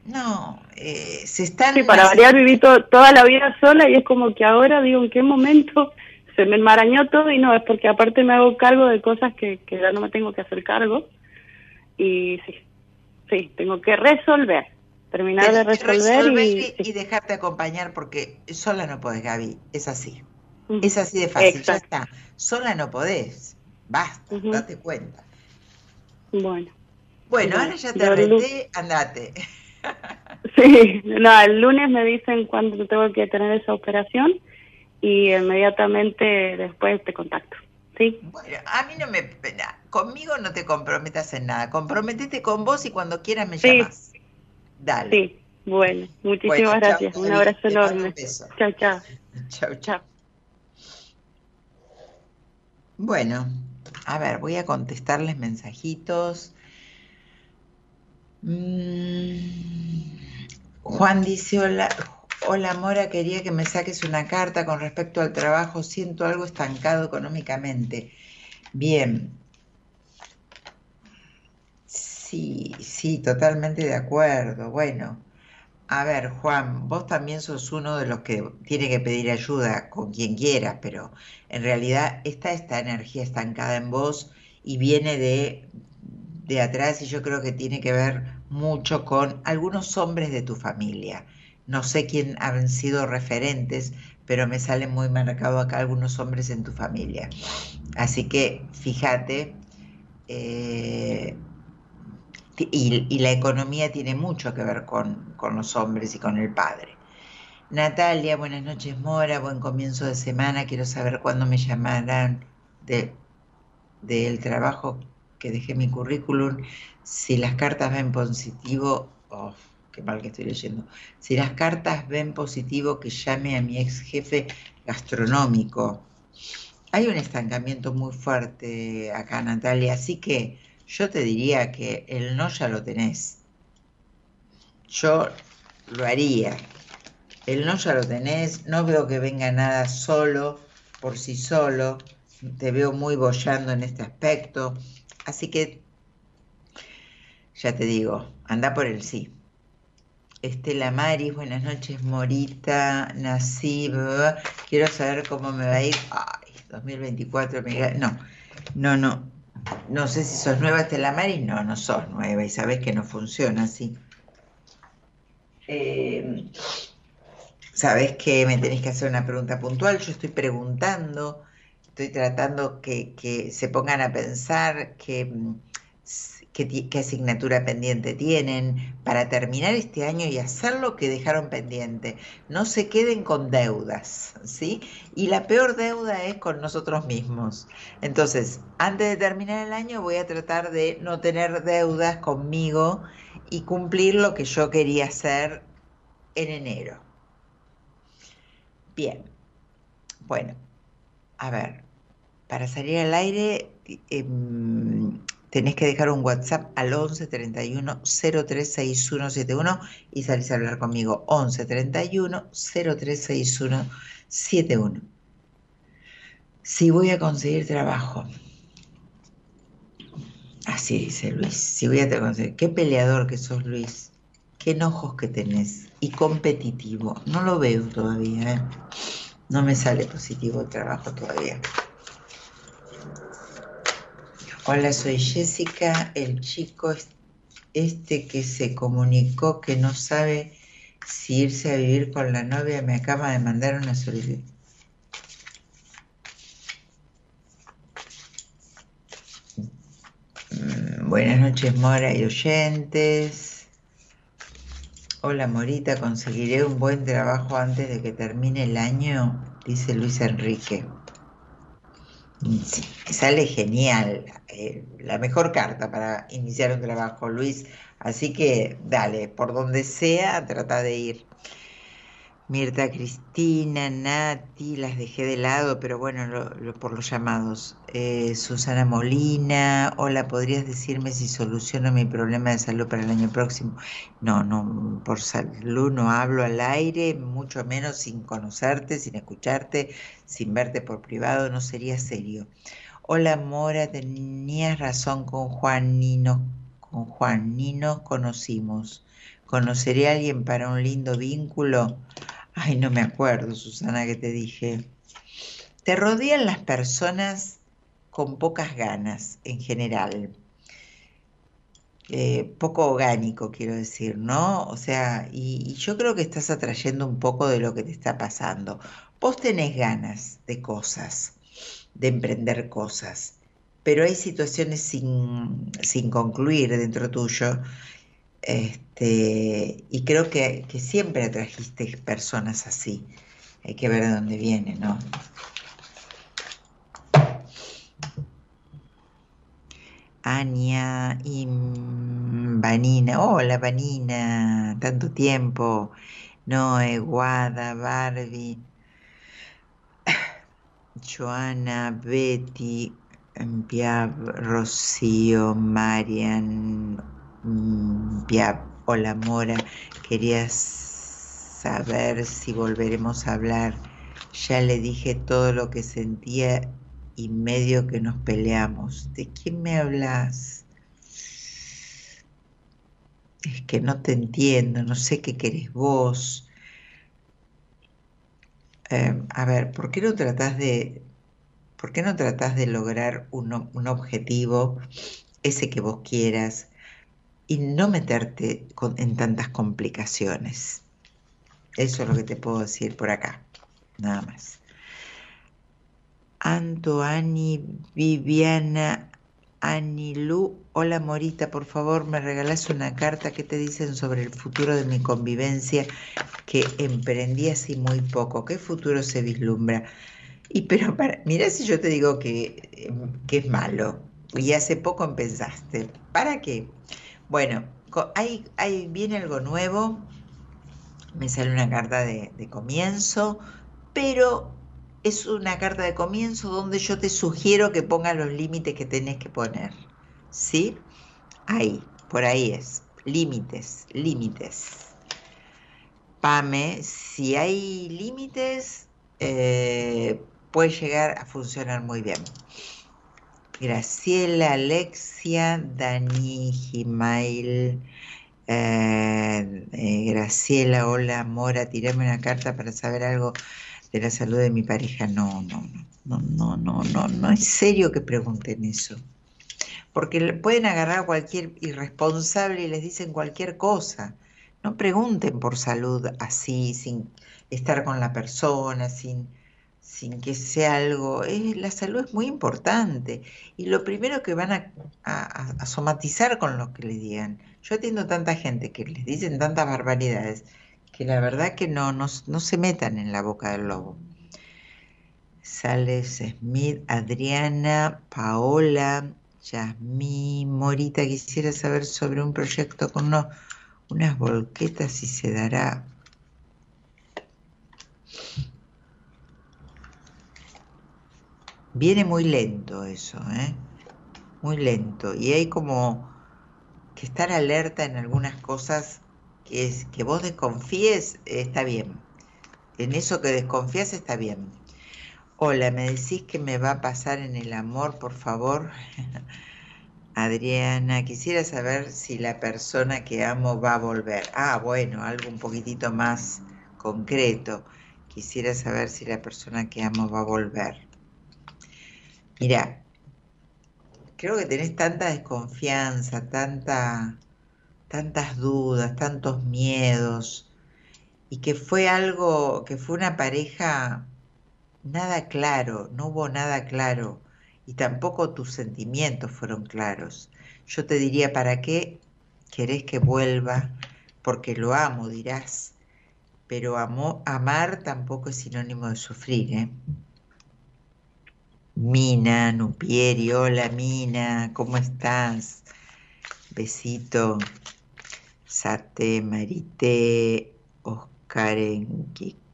No, eh, se están... Sí, para variar viví toda la vida sola y es como que ahora digo, ¿en qué momento se me enmarañó todo y no, es porque aparte me hago cargo de cosas que, que ya no me tengo que hacer cargo. Y sí, sí, tengo que resolver, terminar de resolver, y, dejarte acompañar porque sola no podés, Gaby, es así. Es así de fácil, ya está. Sola no podés, basta, date cuenta. Bueno. Bueno, ahora ya te arreglé, andate. *laughs* Sí, no, el lunes me dicen cuándo tengo que tener esa operación y inmediatamente después te contacto. ¿sí? Bueno, a mí no me... Conmigo no te comprometas en nada. Comprometete con vos y cuando quieras me llamas. Dale. Sí, bueno, muchísimas gracias. un abrazo enorme. Chao, chao. *laughs* Chao, chao. Bueno, a ver, voy a contestarles mensajitos. Mm, Juan dice hola, Hola Mora, quería que me saques una carta con respecto al trabajo. Siento algo estancado económicamente. Bien. Sí, sí, totalmente de acuerdo. Bueno, a ver, Juan, vos también sos uno de los que tiene que pedir ayuda con quien quieras, pero en realidad está esta energía estancada en vos y viene de, de atrás y yo creo que tiene que ver mucho con algunos hombres de tu familia no sé quién han sido referentes, pero me salen muy marcado acá algunos hombres en tu familia. Así que fíjate, eh, y, la economía tiene mucho que ver con, los hombres y con el padre. Natalia, buenas noches Mora, buen comienzo de semana, quiero saber cuándo me llamarán del de, trabajo que dejé mi currículum, si las cartas ven positivo, oh, qué mal que estoy leyendo. Si las cartas ven positivo, que llame a mi ex jefe gastronómico. Hay un estancamiento muy fuerte acá, Natalia, así que yo te diría que el no ya lo tenés. Yo lo haría. El no ya lo tenés, no veo que venga nada solo, por sí solo. Te veo muy bollando en este aspecto. Así que, ya te digo, anda por el sí. Estela Maris, buenas noches, Morita, Nasib, quiero saber cómo me va a ir. Ay, 2024, no, no, no, no sé si sos nueva, Estela Maris, no, no sos nueva y sabes que no funciona así. Eh, sabes que me tenés que hacer una pregunta puntual, yo estoy preguntando, estoy tratando que, que se pongan a pensar que qué, asignatura pendiente tienen para terminar este año y hacer lo que dejaron pendiente. No se queden con deudas, ¿sí? Y la peor deuda es con nosotros mismos. Entonces, antes de terminar el año voy a tratar de no tener deudas conmigo y cumplir lo que yo quería hacer en enero. Bien. Bueno, a ver, para salir al aire... Em, tenés que dejar un WhatsApp al 11 31 036171 y salís a hablar conmigo 11 31 036171. Si voy a conseguir trabajo. Así dice Luis, si voy a conseguir. Qué peleador que sos Luis, qué enojos que tenés y competitivo. No lo veo todavía, ¿eh? no me sale positivo el trabajo todavía. Hola, soy Jessica, el chico este que se comunicó que no sabe si irse a vivir con la novia me acaba de mandar una solicitud. Mm, buenas noches, Mora y oyentes. Hola, Morita, conseguiré un buen trabajo antes de que termine el año, dice Luis Enrique. Sí, sale genial, eh, la mejor carta para iniciar un trabajo, Luis. Así que dale, por donde sea, trata de ir. Mirta Cristina, Nati, las dejé de lado, pero bueno, por los llamados. Eh, Susana Molina, hola, ¿podrías decirme si soluciono mi problema de salud para el año próximo? No, no, por salud no hablo al aire, mucho menos sin conocerte, sin escucharte, sin verte por privado, no sería serio. Hola, Mora, tenías razón con Juan, ni con Juan, ni nos conocimos. ¿Conoceré a alguien para un lindo vínculo? Ay, no me acuerdo, Susana, que te dije. Te rodean las personas con pocas ganas en general. Eh, poco orgánico, quiero decir, ¿no? O sea, y, yo creo que estás atrayendo un poco de lo que te está pasando. Vos tenés ganas de cosas, de emprender cosas, pero hay situaciones sin, sin concluir dentro tuyo este, y creo que, siempre atrajiste personas así. Hay que ver de dónde viene, ¿no? Ania y Vanina. Hola, Vanina. Tanto tiempo. Noé, Guada, Barbie. *sighs* Joana, Betty, Piab, Rocío, Marian, Hola Mora, quería saber si volveremos a hablar. Ya le dije todo lo que sentía y medio que nos peleamos. ¿De quién me hablas? Es que no te entiendo, no sé qué querés vos. Em, a ver, ¿por qué no tratás de, por qué no tratás de lograr un, un objetivo, ese que vos quieras? Y no meterte en tantas complicaciones. Eso es lo que te puedo decir por acá, nada más. Antoani Viviana Anilú, hola Morita, por favor me regalas una carta que te dicen sobre el futuro de mi convivencia que emprendí así muy poco. ¿Qué futuro se vislumbra? Y pero mira si yo te digo que, que es malo y hace poco empezaste. ¿Para qué? Bueno, ahí, viene algo nuevo, me sale una carta de, comienzo, pero es una carta de comienzo donde yo te sugiero que pongas los límites que tenés que poner. ¿Sí? Ahí, por ahí es. Límites, límites. Pame, si hay límites, eh, puede llegar a funcionar muy bien. Graciela, Alexia, Dani, Gimail, eh, eh, Graciela, hola, Mora, tirame una carta para saber algo de la salud de mi pareja. No, no, no, no, no, no, no, es serio que pregunten eso. Porque pueden agarrar a cualquier irresponsable y les dicen cualquier cosa. no pregunten por salud así, sin estar con la persona, sin, sin que sea algo. la salud es muy importante. Y lo primero que van a, somatizar con lo que le digan. Yo atiendo tanta gente que les dicen tantas barbaridades que la verdad que no, no, no se metan en la boca del lobo. Sales Smith, Adriana, Paola, Yasmín, Morita, quisiera saber sobre un proyecto con unas volquetas y se dará. Viene muy lento eso, ¿eh? Muy lento. Y hay como que estar alerta en algunas cosas que es que vos desconfíes, está bien. En eso que desconfías está bien. Hola, ¿me decís que me va a pasar en el amor, por favor? *laughs* Adriana, quisiera saber si la persona que amo va a volver. Ah, bueno, algo un poquitito más concreto. Quisiera saber si la persona que amo va a volver. Mira, creo que tenés tanta desconfianza, tanta, tantas dudas, tantos miedos, y que fue algo, que fue una pareja nada claro, no hubo nada claro y tampoco tus sentimientos fueron claros. Yo te diría, ¿para qué querés que vuelva? Porque lo amo, dirás, pero amar tampoco es sinónimo de sufrir. ¿eh? Mina, Nupieri, hola Mina, ¿cómo estás? Besito. Sate, Marité, Oscar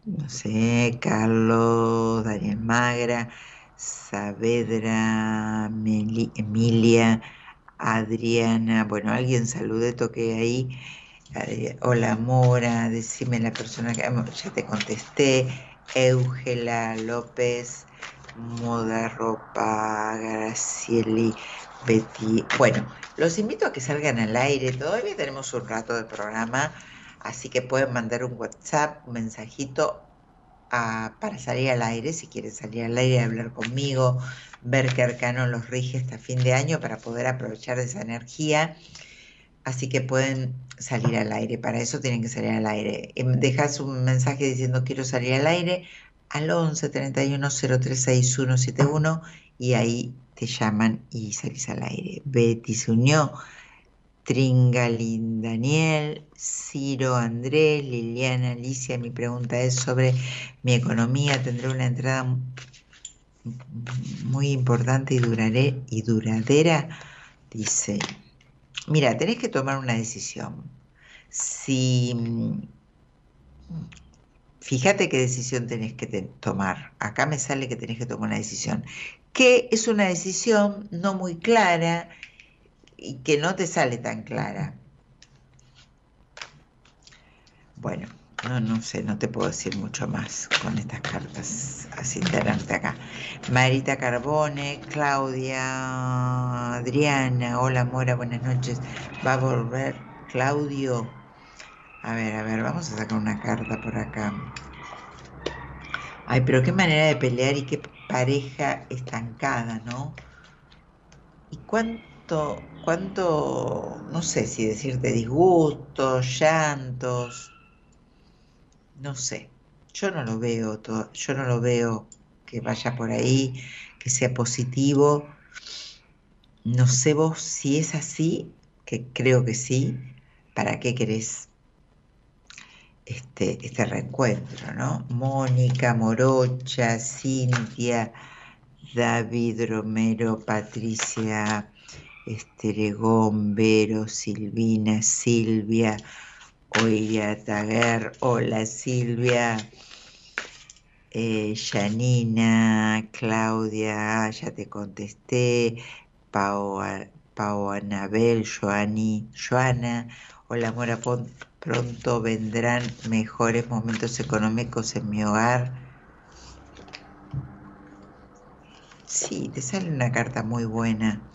no sé, Carlos, Daniel Magra, Saavedra, Emilia, Adriana, bueno, alguien salude, toque ahí. Hola Mora, decime la persona que ya te contesté, Eugela López, Moda Ropa, Gracieli, Betty. Bueno, los invito a que salgan al aire, todavía tenemos un rato de programa Así que pueden mandar un WhatsApp, un mensajito para salir al aire, si quieren salir al aire hablar conmigo, ver qué arcano los rige hasta fin de año para poder aprovechar esa energía. Así que pueden salir al aire, para eso tienen que salir al aire. Em, dejas un mensaje diciendo quiero salir al aire al 11 31 036171 y ahí te llaman y salís al aire. Betty se unió Tringalín Daniel, Ciro Andrés, Liliana Alicia. Mi pregunta es sobre mi economía. Tendré una entrada muy importante y, duraré, y duradera. Dice, mira, tenés que tomar una decisión. Si fíjate qué decisión tenés que tomar. Acá me sale que tenés que tomar una decisión. Que es una decisión no muy clara y que no te sale tan clara. Bueno, no, no sé, no te puedo decir mucho más con estas cartas, así tenerte acá. Marita Carbone, Claudia, Adriana, hola Mora, buenas noches. Va a volver Claudio. A ver, a ver, vamos a sacar una carta por acá. Ay, pero qué manera de pelear y qué pareja estancada, ¿no? ¿Y cuánto cuánto, no sé si decirte disgustos, llantos, no sé. Yo no lo veo, todo, yo no lo veo que vaya por ahí, que sea positivo. No sé vos si es así, que creo que sí, ¿para qué querés este, este reencuentro, no? Mónica, Morocha, Cintia, David Romero, Patricia Esteregón, Vero, Silvina, Silvia, Oiria Taguer, hola Silvia, eh, Claudia, ya te contesté, Pau, Pau Anabel, Joani, Joana, hola Mora, pronto vendrán mejores momentos económicos en mi hogar. Sí, te sale una carta muy buena.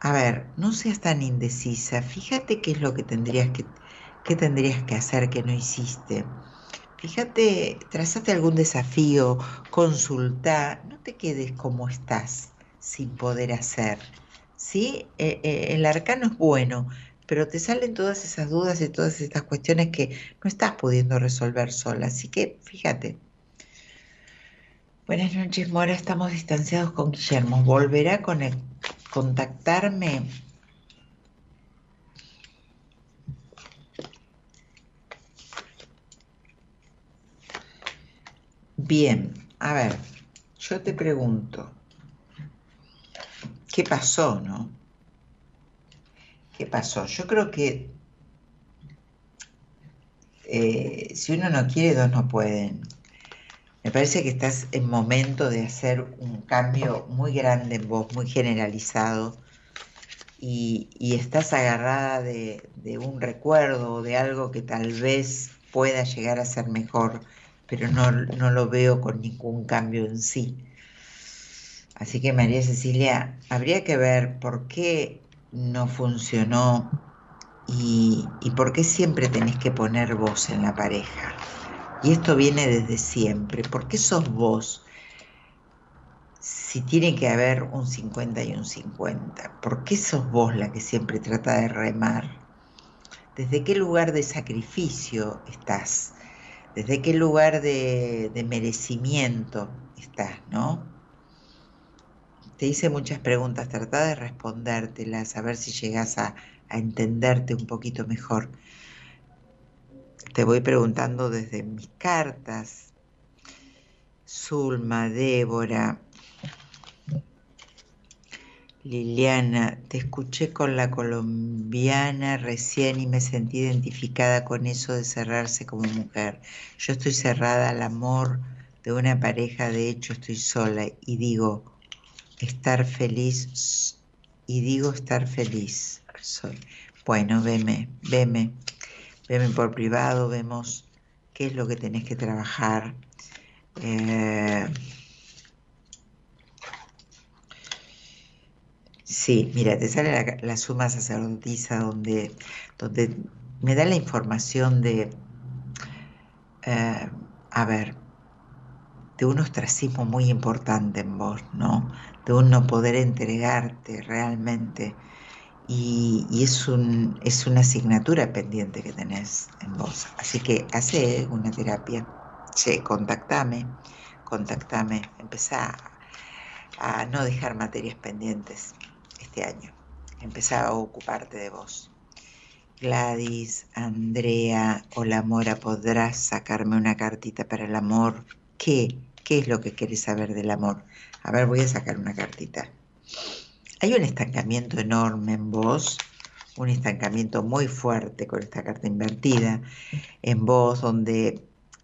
A ver, no seas tan indecisa. Fíjate qué es lo que tendrías que, qué tendrías que hacer que no hiciste. Fíjate, trazate algún desafío, consulta, no te quedes como estás sin poder hacer. ¿Sí? Eh, eh, el arcano es bueno, pero te salen todas esas dudas y todas estas cuestiones que no estás pudiendo resolver sola. Así que fíjate. Buenas noches, Mora. Estamos distanciados con Guillermo. ¿Volverá a contactarme? Bien, a ver, yo te pregunto, ¿qué pasó, no? ¿Qué pasó? Yo creo que eh, si uno no quiere, dos no pueden. Me parece que estás en momento de hacer un cambio muy grande en vos, muy generalizado, y, estás agarrada de, de, un recuerdo, de algo que tal vez pueda llegar a ser mejor, pero no, no lo veo con ningún cambio en sí. Así que María Cecilia, habría que ver por qué no funcionó y, y por qué siempre tenés que poner vos en la pareja. Y esto viene desde siempre. ¿Por qué sos vos? Si tiene que haber un 50 y un 50, ¿por qué sos vos la que siempre trata de remar? ¿Desde qué lugar de sacrificio estás? ¿Desde qué lugar de, merecimiento estás, no? Te hice muchas preguntas, trata de respondértelas, a ver si llegas a, a entenderte un poquito mejor te voy preguntando desde mis cartas. Zulma, Débora, Liliana, te escuché con la colombiana recién y me sentí identificada con eso de cerrarse como mujer. Yo estoy cerrada al amor de una pareja, de hecho estoy sola y digo estar feliz y digo estar feliz. Soy. Bueno, veme, veme. Veme por privado, vemos qué es lo que tenés que trabajar. Eh, sí, mira, te sale la, suma sacerdotisa donde, donde me da la información de, eh, a ver, de un ostracismo muy importante en vos, ¿no? De un no poder entregarte realmente y, es, un, es una asignatura pendiente que tenés en vos. Así que hace una terapia, che, contactame, contactame, empezá a, no dejar materias pendientes este año, empezá a ocuparte de vos. Gladys, Andrea, hola Mora, ¿podrás sacarme una cartita para el amor? ¿Qué? ¿Qué es lo que querés saber del amor? A ver, voy a sacar una cartita. Hay un estancamiento enorme en vos, un estancamiento muy fuerte con esta carta invertida en vos, donde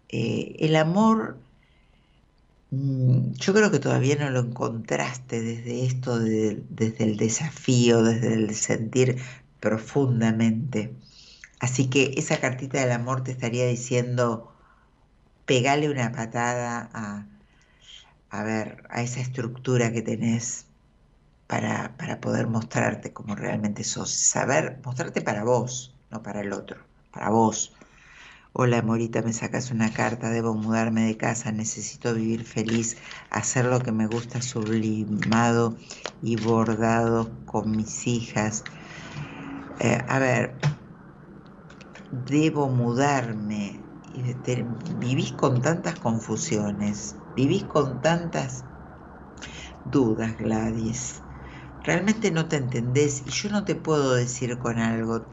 eh, el amor, mm, yo creo que todavía no lo encontraste desde esto, desde el desafío, desde el sentir profundamente. Así que esa cartita del amor te estaría diciendo, pegale una patada a, a ver, a esa estructura que tenés para, para poder mostrarte como realmente sos. Saber mostrarte para vos, no para el otro, para vos. Hola, Morita, me sacas una carta, debo mudarme de casa, necesito vivir feliz, hacer lo que me gusta sublimado y bordado con mis hijas. Eh, a ver, debo mudarme. Vivís con tantas confusiones, vivís con tantas dudas, Gladys realmente no te entendés y yo no te puedo decir con algo.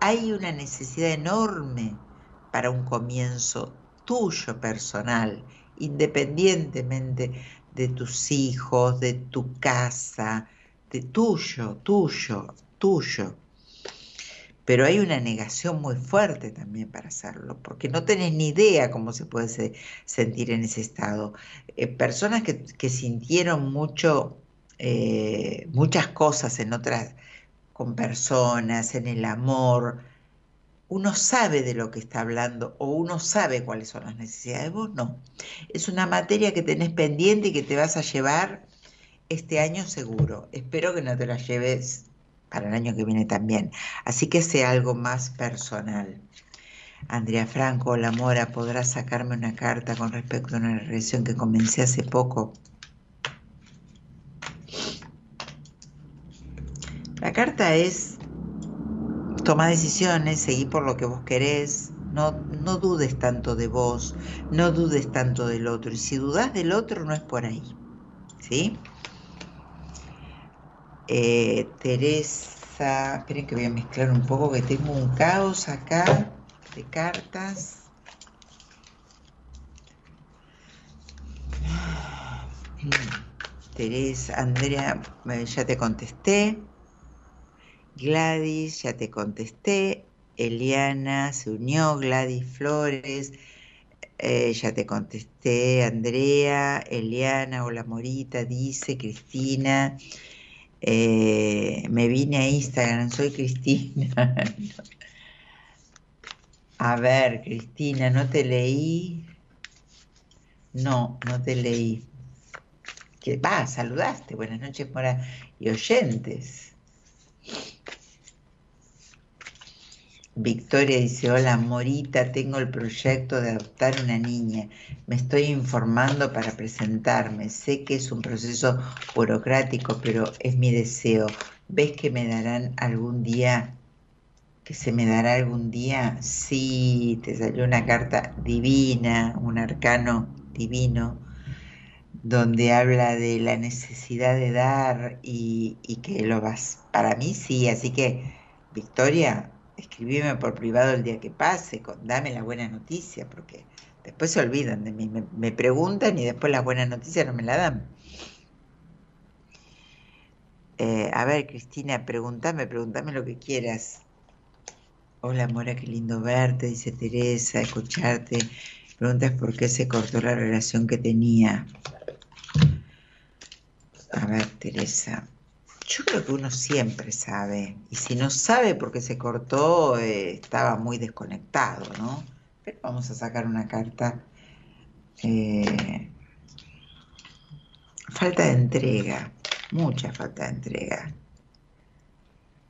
Hay una necesidad enorme para un comienzo tuyo personal, independientemente de tus hijos, de tu casa, de tuyo, tuyo, tuyo. Pero hay una negación muy fuerte también para hacerlo, porque no tenés ni idea cómo se puede sentir en ese estado. Eh, personas que, sintieron mucho eh, muchas cosas en otras, con personas, en el amor, uno sabe de lo que está hablando o uno sabe cuáles son las necesidades, vos no. Es una materia que tenés pendiente y que te vas a llevar este año seguro. Espero que no te la lleves para el año que viene también. Así que sea algo más personal. Andrea Franco, la Mora, ¿podrás sacarme una carta con respecto a una relación que comencé hace poco? La carta es toma decisiones, seguí por lo que vos querés, no, no dudes tanto de vos, no dudes tanto del otro. Y si dudas del otro, no es por ahí. ¿Sí? Eh, Teresa, esperen que voy a mezclar un poco, que tengo un caos acá de cartas. Teresa, Andrea, eh, ya te contesté. Gladys, ya te contesté. Eliana se unió, Gladys Flores, eh, ya te contesté. Andrea, Eliana, hola Morita, dice Cristina. Eh, me vine a Instagram, soy Cristina. *laughs* a ver, Cristina, ¿no te leí? No, no te leí. ¿Qué va? Saludaste. Buenas noches, Mora y oyentes. Victoria dice, hola Morita, tengo el proyecto de adoptar una niña. Me estoy informando para presentarme. Sé que es un proceso burocrático, pero es mi deseo. ¿Ves que me darán algún día? ¿Que se me dará algún día? Sí, te salió una carta divina, un arcano divino, donde habla de la necesidad de dar y, y que lo vas. Para mí sí, así que, Victoria, escribime por privado el día que pase, con, dame la buena noticia, porque después se olvidan de mí, me, preguntan y después las buenas noticias no me la dan. Eh, a ver, Cristina, pregúntame, pregúntame lo que quieras. Hola, Mora, qué lindo verte, dice Teresa, escucharte. Preguntas por qué se cortó la relación que tenía. A ver, Teresa. Yo creo que uno siempre sabe. Y si no sabe por qué se cortó, eh, estaba muy desconectado, ¿no? Pero vamos a sacar una carta. Eh, falta de entrega. Mucha falta de entrega.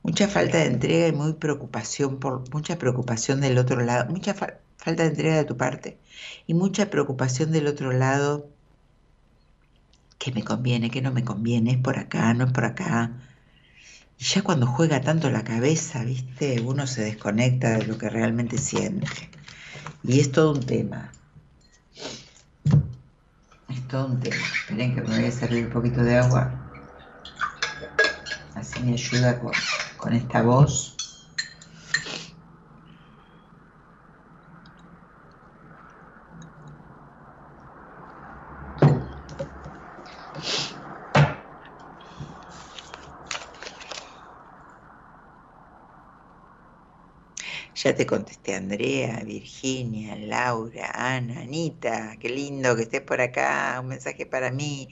Mucha falta de entrega y muy preocupación por mucha preocupación del otro lado, mucha fa falta de entrega de tu parte y mucha preocupación del otro lado que me conviene, que no me conviene, es por acá, no es por acá. Y ya cuando juega tanto la cabeza, ¿viste? Uno se desconecta de lo que realmente siente. Y es todo un tema. Es todo un tema. Esperen que me voy a servir un poquito de agua. Así me ayuda con, con esta voz. Ya te contesté Andrea, Virginia, Laura, Ana, Anita, qué lindo que estés por acá, un mensaje para mí.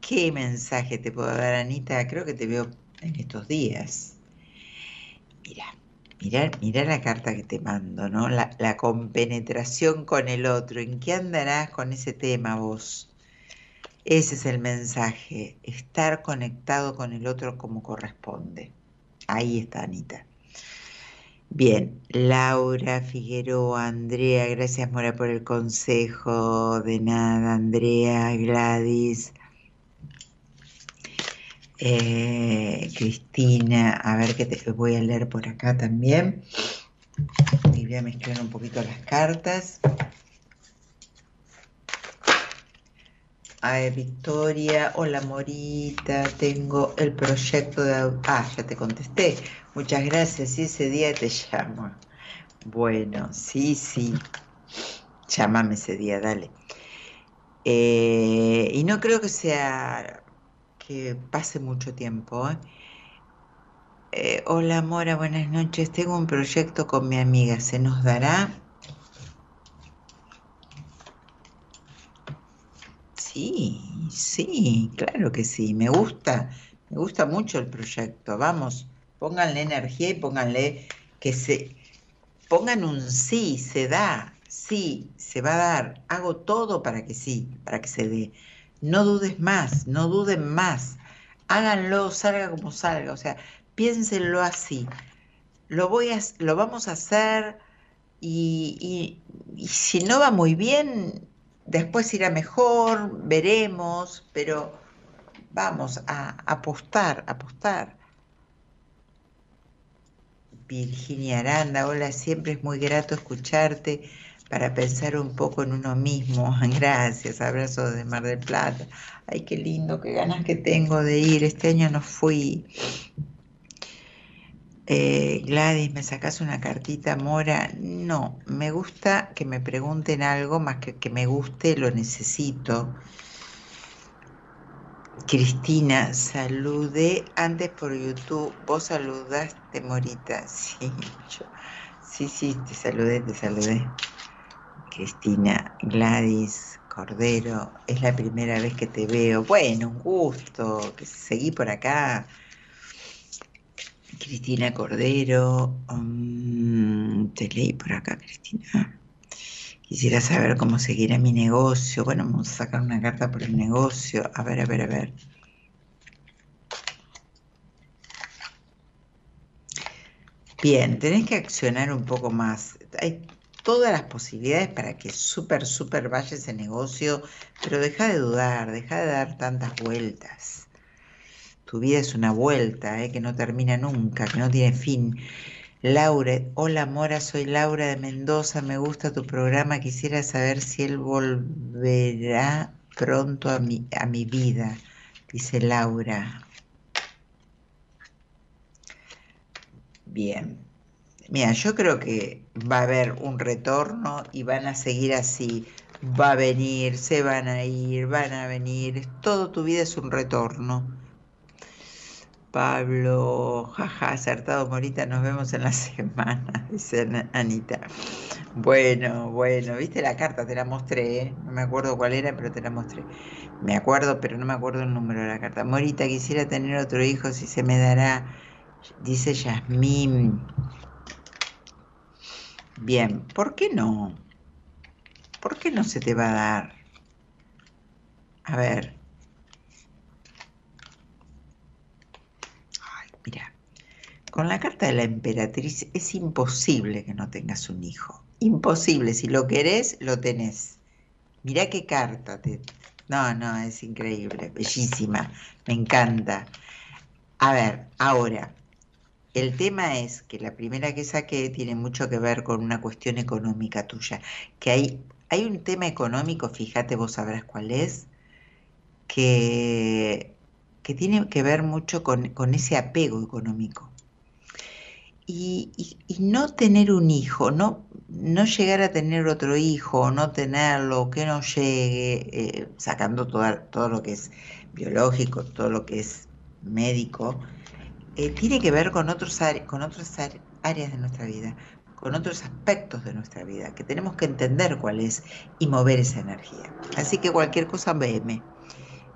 ¿Qué mensaje te puedo dar, Anita? Creo que te veo en estos días. Mira, mira, mira la carta que te mando, ¿no? La, la compenetración con el otro. ¿En qué andarás con ese tema vos? Ese es el mensaje, estar conectado con el otro como corresponde. Ahí está, Anita. Bien, Laura Figueroa, Andrea, gracias Mora por el consejo. De nada, Andrea, Gladys, eh, Cristina, a ver qué te voy a leer por acá también. Y voy a mezclar un poquito las cartas. A ver, Victoria, hola Morita, tengo el proyecto de... Ah, ya te contesté. Muchas gracias, y ese día te llamo. Bueno, sí, sí. Llámame ese día, dale. Eh, y no creo que sea que pase mucho tiempo. ¿eh? Eh, hola Mora, buenas noches. Tengo un proyecto con mi amiga. ¿Se nos dará? Sí, sí, claro que sí. Me gusta, me gusta mucho el proyecto. Vamos, pónganle energía y pónganle que se pongan un sí, se da, sí, se va a dar. Hago todo para que sí, para que se dé. No dudes más, no duden más. Háganlo, salga como salga. O sea, piénsenlo así. Lo voy a, lo vamos a hacer y, y, y si no va muy bien, después irá mejor, veremos, pero vamos a apostar, apostar. Virginia Aranda, hola, siempre es muy grato escucharte para pensar un poco en uno mismo. *laughs* Gracias, abrazo de Mar del Plata. Ay, qué lindo, qué ganas que tengo de ir. Este año no fui. Eh, Gladys, ¿me sacas una cartita, Mora? No, me gusta que me pregunten algo más que que me guste, lo necesito. Cristina, saludé antes por YouTube. Vos saludaste, Morita. *laughs* Sí, yo, sí, sí, te saludé, te saludé. Cristina, Gladys, Cordero, es la primera vez que te veo. Bueno, un gusto, que seguí por acá. Cristina Cordero, um, te leí por acá, Cristina. Quisiera saber cómo seguirá mi negocio. Bueno, vamos a sacar una carta por el negocio. A ver, a ver, a ver. Bien, tenés que accionar un poco más. Hay todas las posibilidades para que súper, súper vaya ese negocio, pero deja de dudar, deja de dar tantas vueltas. Tu vida es una vuelta, eh, que no termina nunca, que no tiene fin. Laura, hola Mora, soy Laura de Mendoza, me gusta tu programa, quisiera saber si él volverá pronto a mi, a mi vida, dice Laura. Bien, mira, yo creo que va a haber un retorno y van a seguir así, va a venir, se van a ir, van a venir, todo tu vida es un retorno. Pablo, jaja, acertado Morita, nos vemos en la *laughs* semana, dice Anita. Bueno, bueno, viste la carta, te la mostré, ¿eh? no me acuerdo cuál era, pero te la mostré. Me acuerdo, pero no me acuerdo el número de la carta. Morita, quisiera tener otro hijo, si se me dará, dice Yasmín. Bien, ¿por qué no? ¿Por qué no se te va a dar? A ver. Mira, con la carta de la emperatriz es imposible que no tengas un hijo. Imposible, si lo querés, lo tenés. Mirá qué carta. Te... No, no, es increíble, bellísima, me encanta. A ver, ahora, el tema es que la primera que saqué tiene mucho que ver con una cuestión económica tuya. Que hay, hay un tema económico, fíjate, vos sabrás cuál es, que que tiene que ver mucho con, con ese apego económico. Y, no tener un hijo, no, no llegar a tener otro hijo, no tenerlo, que no llegue, eh, sacando toda, todo lo que es biológico, todo lo que es médico, eh, tiene que ver con, otros, con otras áreas de nuestra vida, con otros aspectos de nuestra vida, que tenemos que entender cuál es y mover esa energía. Así que cualquier cosa, veme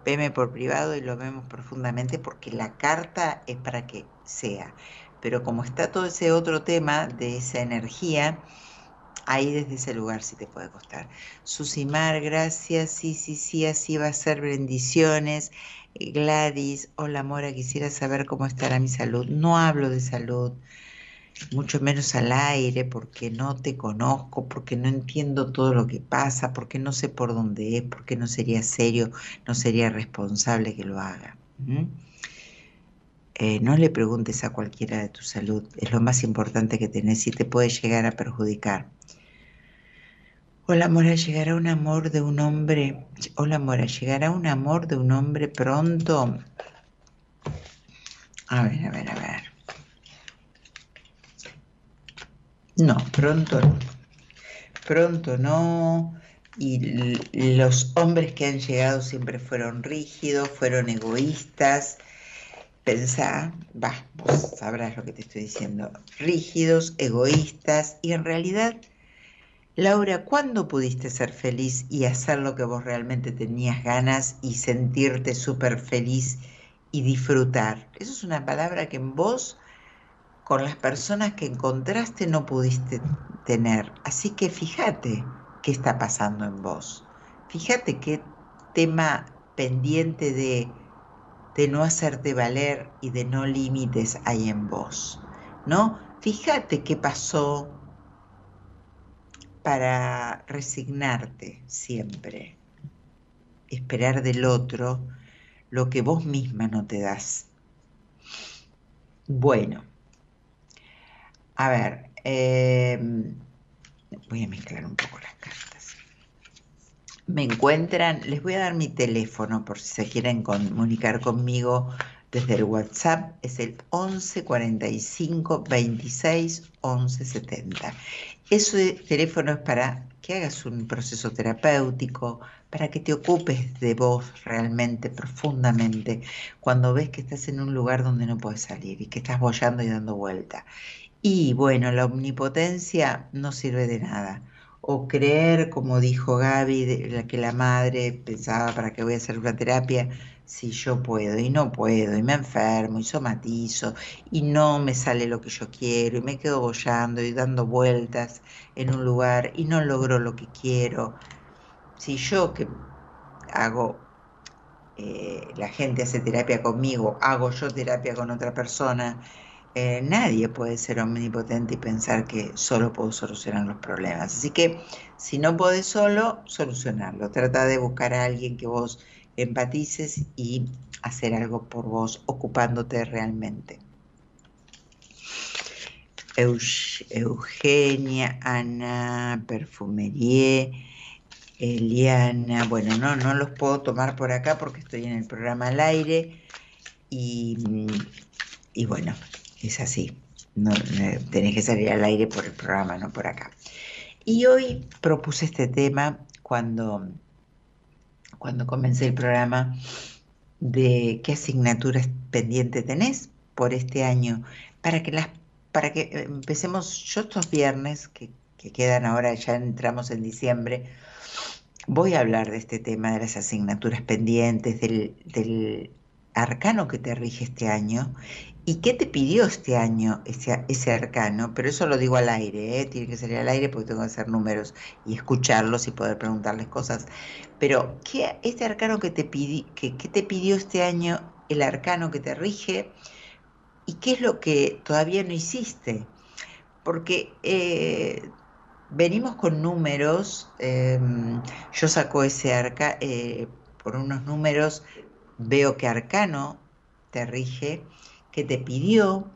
veme por privado y lo vemos profundamente porque la carta es para que sea. Pero como está todo ese otro tema de esa energía, ahí desde ese lugar sí te puede costar. Susimar, gracias, sí, sí, sí, así va a ser, bendiciones. Gladys, hola Mora, quisiera saber cómo estará mi salud. No hablo de salud, mucho menos al aire, porque no te conozco, porque no entiendo todo lo que pasa, porque no sé por dónde es, porque no sería serio, no sería responsable que lo haga. Eh, no le preguntes a cualquiera de tu salud, es lo más importante que tenés y te puede llegar a perjudicar. Hola Mora, llegará un amor de un hombre. Hola Mora, llegará un amor de un hombre pronto. A ver, a ver, a ver. No, pronto no. Pronto no. Y los hombres que han llegado siempre fueron rígidos, fueron egoístas. Pensá, va, vos sabrás lo que te estoy diciendo. Rígidos, egoístas. Y en realidad, Laura, ¿cuándo pudiste ser feliz y hacer lo que vos realmente tenías ganas y sentirte súper feliz y disfrutar? Eso es una palabra que en vos con las personas que encontraste no pudiste tener. Así que fíjate qué está pasando en vos. Fíjate qué tema pendiente de, de no hacerte valer y de no límites hay en vos. ¿No? Fíjate qué pasó para resignarte siempre. Esperar del otro lo que vos misma no te das. Bueno, A ver, eh, voy a mezclar un poco las cartas. Me encuentran, les voy a dar mi teléfono por si se quieren comunicar conmigo desde el WhatsApp, es el 11 45 26 11 70. Ese teléfono es para que hagas un proceso terapéutico, para que te ocupes de vos realmente, profundamente, cuando ves que estás en un lugar donde no puedes salir y que estás bollando y dando vuelta. Y bueno, la omnipotencia no sirve de nada. O creer, como dijo Gaby, que la madre pensaba para qué voy a hacer una terapia, si yo puedo y no puedo, y me enfermo y somatizo, y no me sale lo que yo quiero, y me quedo bollando y dando vueltas en un lugar y no logro lo que quiero. Si yo que hago, eh, la gente hace terapia conmigo, hago yo terapia con otra persona, eh, nadie puede ser omnipotente y pensar que solo puedo solucionar los problemas. Así que si no podés solo, solucionarlo. Trata de buscar a alguien que vos empatices y hacer algo por vos, ocupándote realmente. Eugenia, Ana, Perfumerie, Eliana, bueno, no, no los puedo tomar por acá porque estoy en el programa al aire y, y bueno, es así. No, tenés que salir al aire por el programa, no por acá. Y hoy propuse este tema cuando, cuando comencé el programa de qué asignaturas pendientes tenés por este año, para que las para que empecemos, yo estos viernes, que, que quedan ahora, ya entramos en diciembre, voy a hablar de este tema de las asignaturas pendientes, del, del arcano que te rige este año ¿Y qué te pidió este año ese, arcano? Pero eso lo digo al aire, ¿eh? tiene que salir al aire porque tengo que hacer números y escucharlos y poder preguntarles cosas. Pero, ¿qué, este arcano que te, pidi, que, te pidió este año, el arcano que te rige? ¿Y qué es lo que todavía no hiciste? Porque eh, venimos con números, em, yo saco ese arcano, eh, por unos números veo que arcano te rige que te pidió.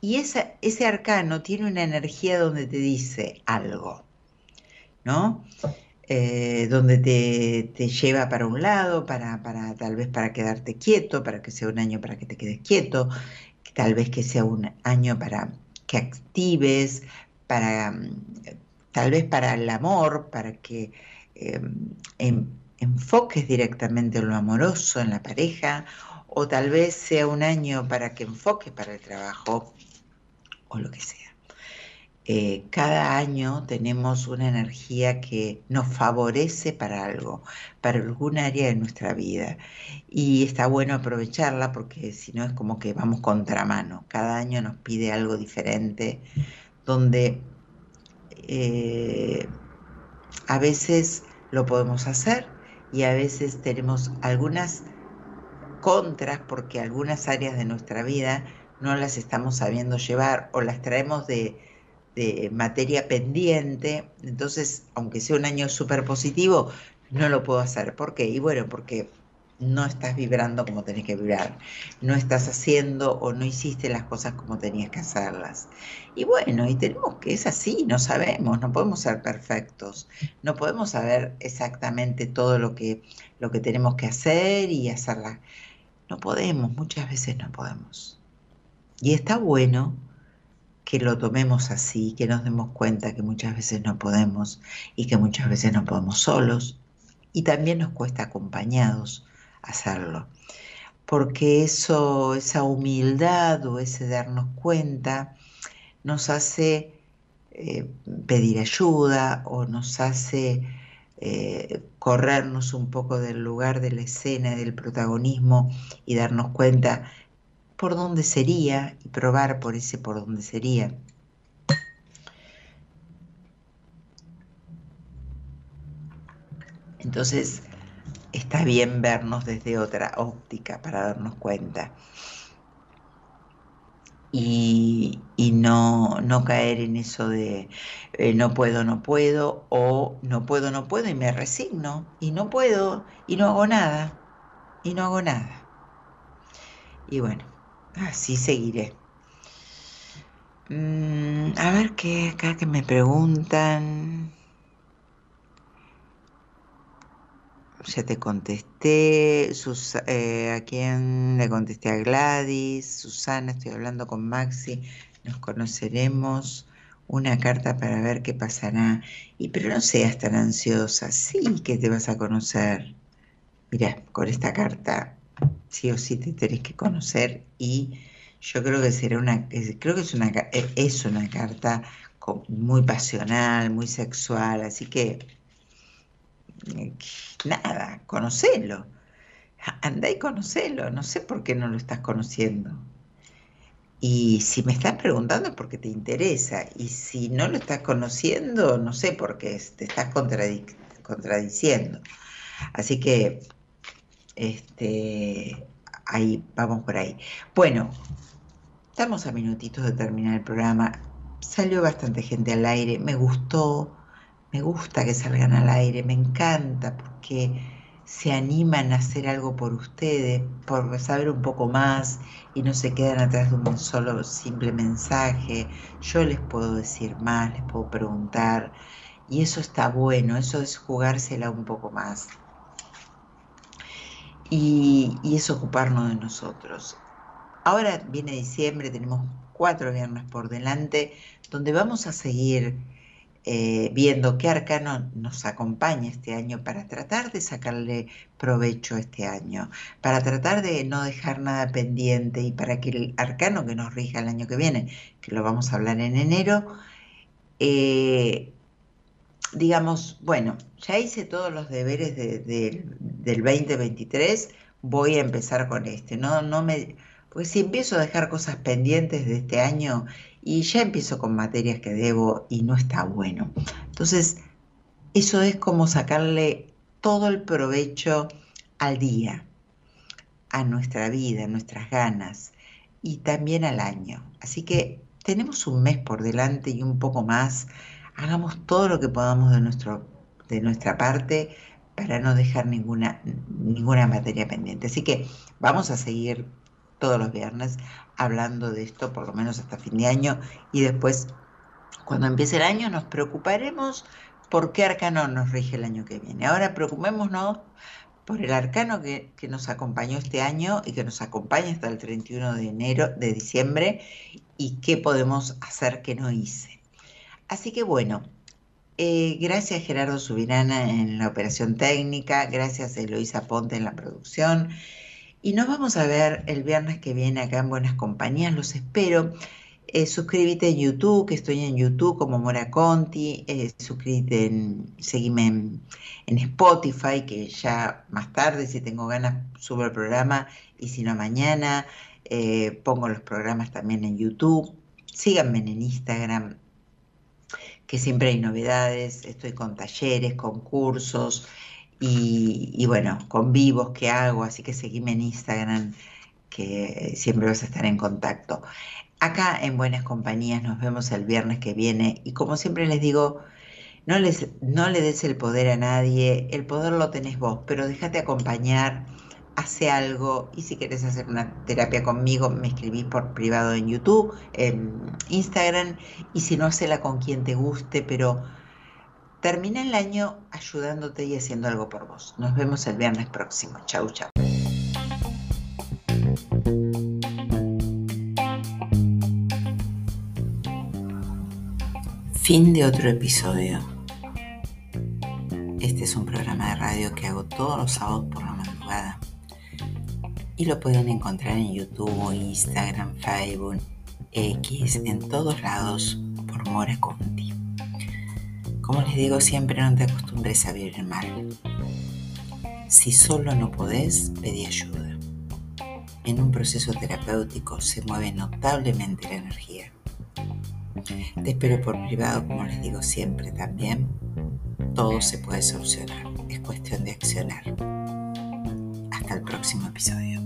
Y ese arcano tiene una energía donde te dice algo, ¿no? Eh, donde te, lleva para un lado, para, para, tal vez para quedarte quieto, para que sea un año para que te quedes quieto, tal vez que sea un año para que actives, para tal vez para el amor, para que eh, enfoques directamente en lo amoroso, en la pareja, o tal vez sea un año para que enfoque para el trabajo o lo que sea. Eh, cada año tenemos una energía que nos favorece para algo, para algún área de nuestra vida. Y está bueno aprovecharla porque si no es como que vamos contramano. Cada año nos pide algo diferente, donde eh, a veces lo podemos hacer y a veces tenemos algunas contras porque algunas áreas de nuestra vida no las estamos sabiendo llevar o las traemos de, materia pendiente, entonces, aunque sea un año súper positivo, no lo puedo hacer. ¿Por qué? Y bueno, porque no estás vibrando como tenés que vibrar, no estás haciendo o no hiciste las cosas como tenías que hacerlas. Y bueno, y tenemos que es así, no sabemos, no podemos ser perfectos, no podemos saber exactamente todo lo que, lo que tenemos que hacer y hacerla no podemos, muchas veces no podemos. Y está bueno que lo tomemos así, que nos demos cuenta que muchas veces no podemos y que muchas veces no podemos solos y también nos cuesta acompañados hacerlo. Porque eso, esa humildad o ese darnos cuenta nos hace eh, pedir ayuda o nos hace eh, corrernos un poco del lugar de la escena, del protagonismo y darnos cuenta por dónde sería y probar por ese por dónde sería. Entonces, está bien vernos desde otra óptica para darnos cuenta y, no, no, caer en eso de eh, no puedo, no puedo, o no puedo, no puedo y me resigno, y no puedo, y no hago nada, y no hago nada. Y bueno, así seguiré. Mm, a ver qué acá que me preguntan. Ya te contesté. Eh, ¿A quién le contesté? A Gladys. Susana, estoy hablando con Maxi. Nos conoceremos. Una carta para ver qué pasará. Y pero no seas tan ansiosa. Sí que te vas a conocer. Mira, con esta carta sí o sí te tenés que conocer y yo creo que será una, creo que es una, e- es una carta muy pasional, muy sexual, así que eh, nada, conocelo, andá y conocelo, no sé por qué no lo estás conociendo. Y si me estás preguntando es porque te interesa, y si no lo estás conociendo, no sé por qué te estás contradic- contradiciendo. Así que este, ahí, vamos por ahí. Bueno, estamos a minutitos de terminar el programa. Salió bastante gente al aire, me gustó, me gusta que salgan al aire, me encanta porque se animan a hacer algo por ustedes, por saber un poco más y no se quedan atrás de un solo simple mensaje. Yo les puedo decir más, les puedo preguntar y eso está bueno, eso es jugársela un poco más y, y es ocuparnos de nosotros. Ahora viene diciembre, tenemos cuatro viernes por delante, donde vamos a seguir eh, viendo qué arcano nos acompaña este año para tratar de sacarle provecho este año, para tratar de no dejar nada pendiente y para que el arcano que nos rija el año que viene, que lo vamos a hablar en enero, eh, digamos, bueno, ya hice todos los deberes de- de- del 2023, voy a empezar con este. No, no me, pues si empiezo a dejar cosas pendientes de este año y ya empiezo con materias que debo y no está bueno. Entonces, eso es como sacarle todo el provecho al día, a nuestra vida, a nuestras ganas y también al año. Así que tenemos un mes por delante y un poco más. Hagamos todo lo que podamos de, nuestro, de nuestra parte para no dejar ninguna, ninguna materia pendiente. Así que vamos a seguir todos los viernes hablando de esto, por lo menos hasta fin de año, y después, cuando empiece el año, nos preocuparemos por qué arcano nos rige el año que viene. Ahora preocupémonos por el arcano que, que nos acompañó este año y que nos acompaña hasta el 31 de enero, de diciembre, y qué podemos hacer que no hice. Así que bueno, eh, gracias Gerardo Subirana en la operación técnica, gracias Eloisa Ponte en la producción. Y nos vamos a ver el viernes que viene acá en Buenas Compañías, los espero. Eh, suscríbete en YouTube, que estoy en YouTube como Mora Conti. Eh, suscríbete, en, seguime en, Spotify, que ya más tarde, si tengo ganas, subo el programa. Y si no, mañana eh, pongo los programas también en YouTube. Síganme en Instagram, que siempre hay novedades. Estoy con talleres, con cursos y, bueno, con vivos que hago. Así que seguime en Instagram, que siempre vas a estar en contacto. Acá en Buenas Compañías nos vemos el viernes que viene y como siempre les digo, no, les, no le des el poder a nadie, el poder lo tenés vos, pero déjate acompañar, hace algo y si querés hacer una terapia conmigo me escribís por privado en YouTube, en Instagram y si no, hacela con quien te guste, pero termina el año ayudándote y haciendo algo por vos. Nos vemos el viernes próximo. Chau, chau. Fin de otro episodio. Este es un programa de radio que hago todos los sábados por la madrugada. Y lo pueden encontrar en YouTube, Instagram, Facebook, X, en todos lados por Mora Conti. Como les digo siempre, no te acostumbres a vivir mal. Si solo no podés, pedí ayuda. En un proceso terapéutico se mueve notablemente la energía. Te espero por privado, como les digo siempre también. Todo se puede solucionar. Es cuestión de accionar. Hasta el próximo episodio.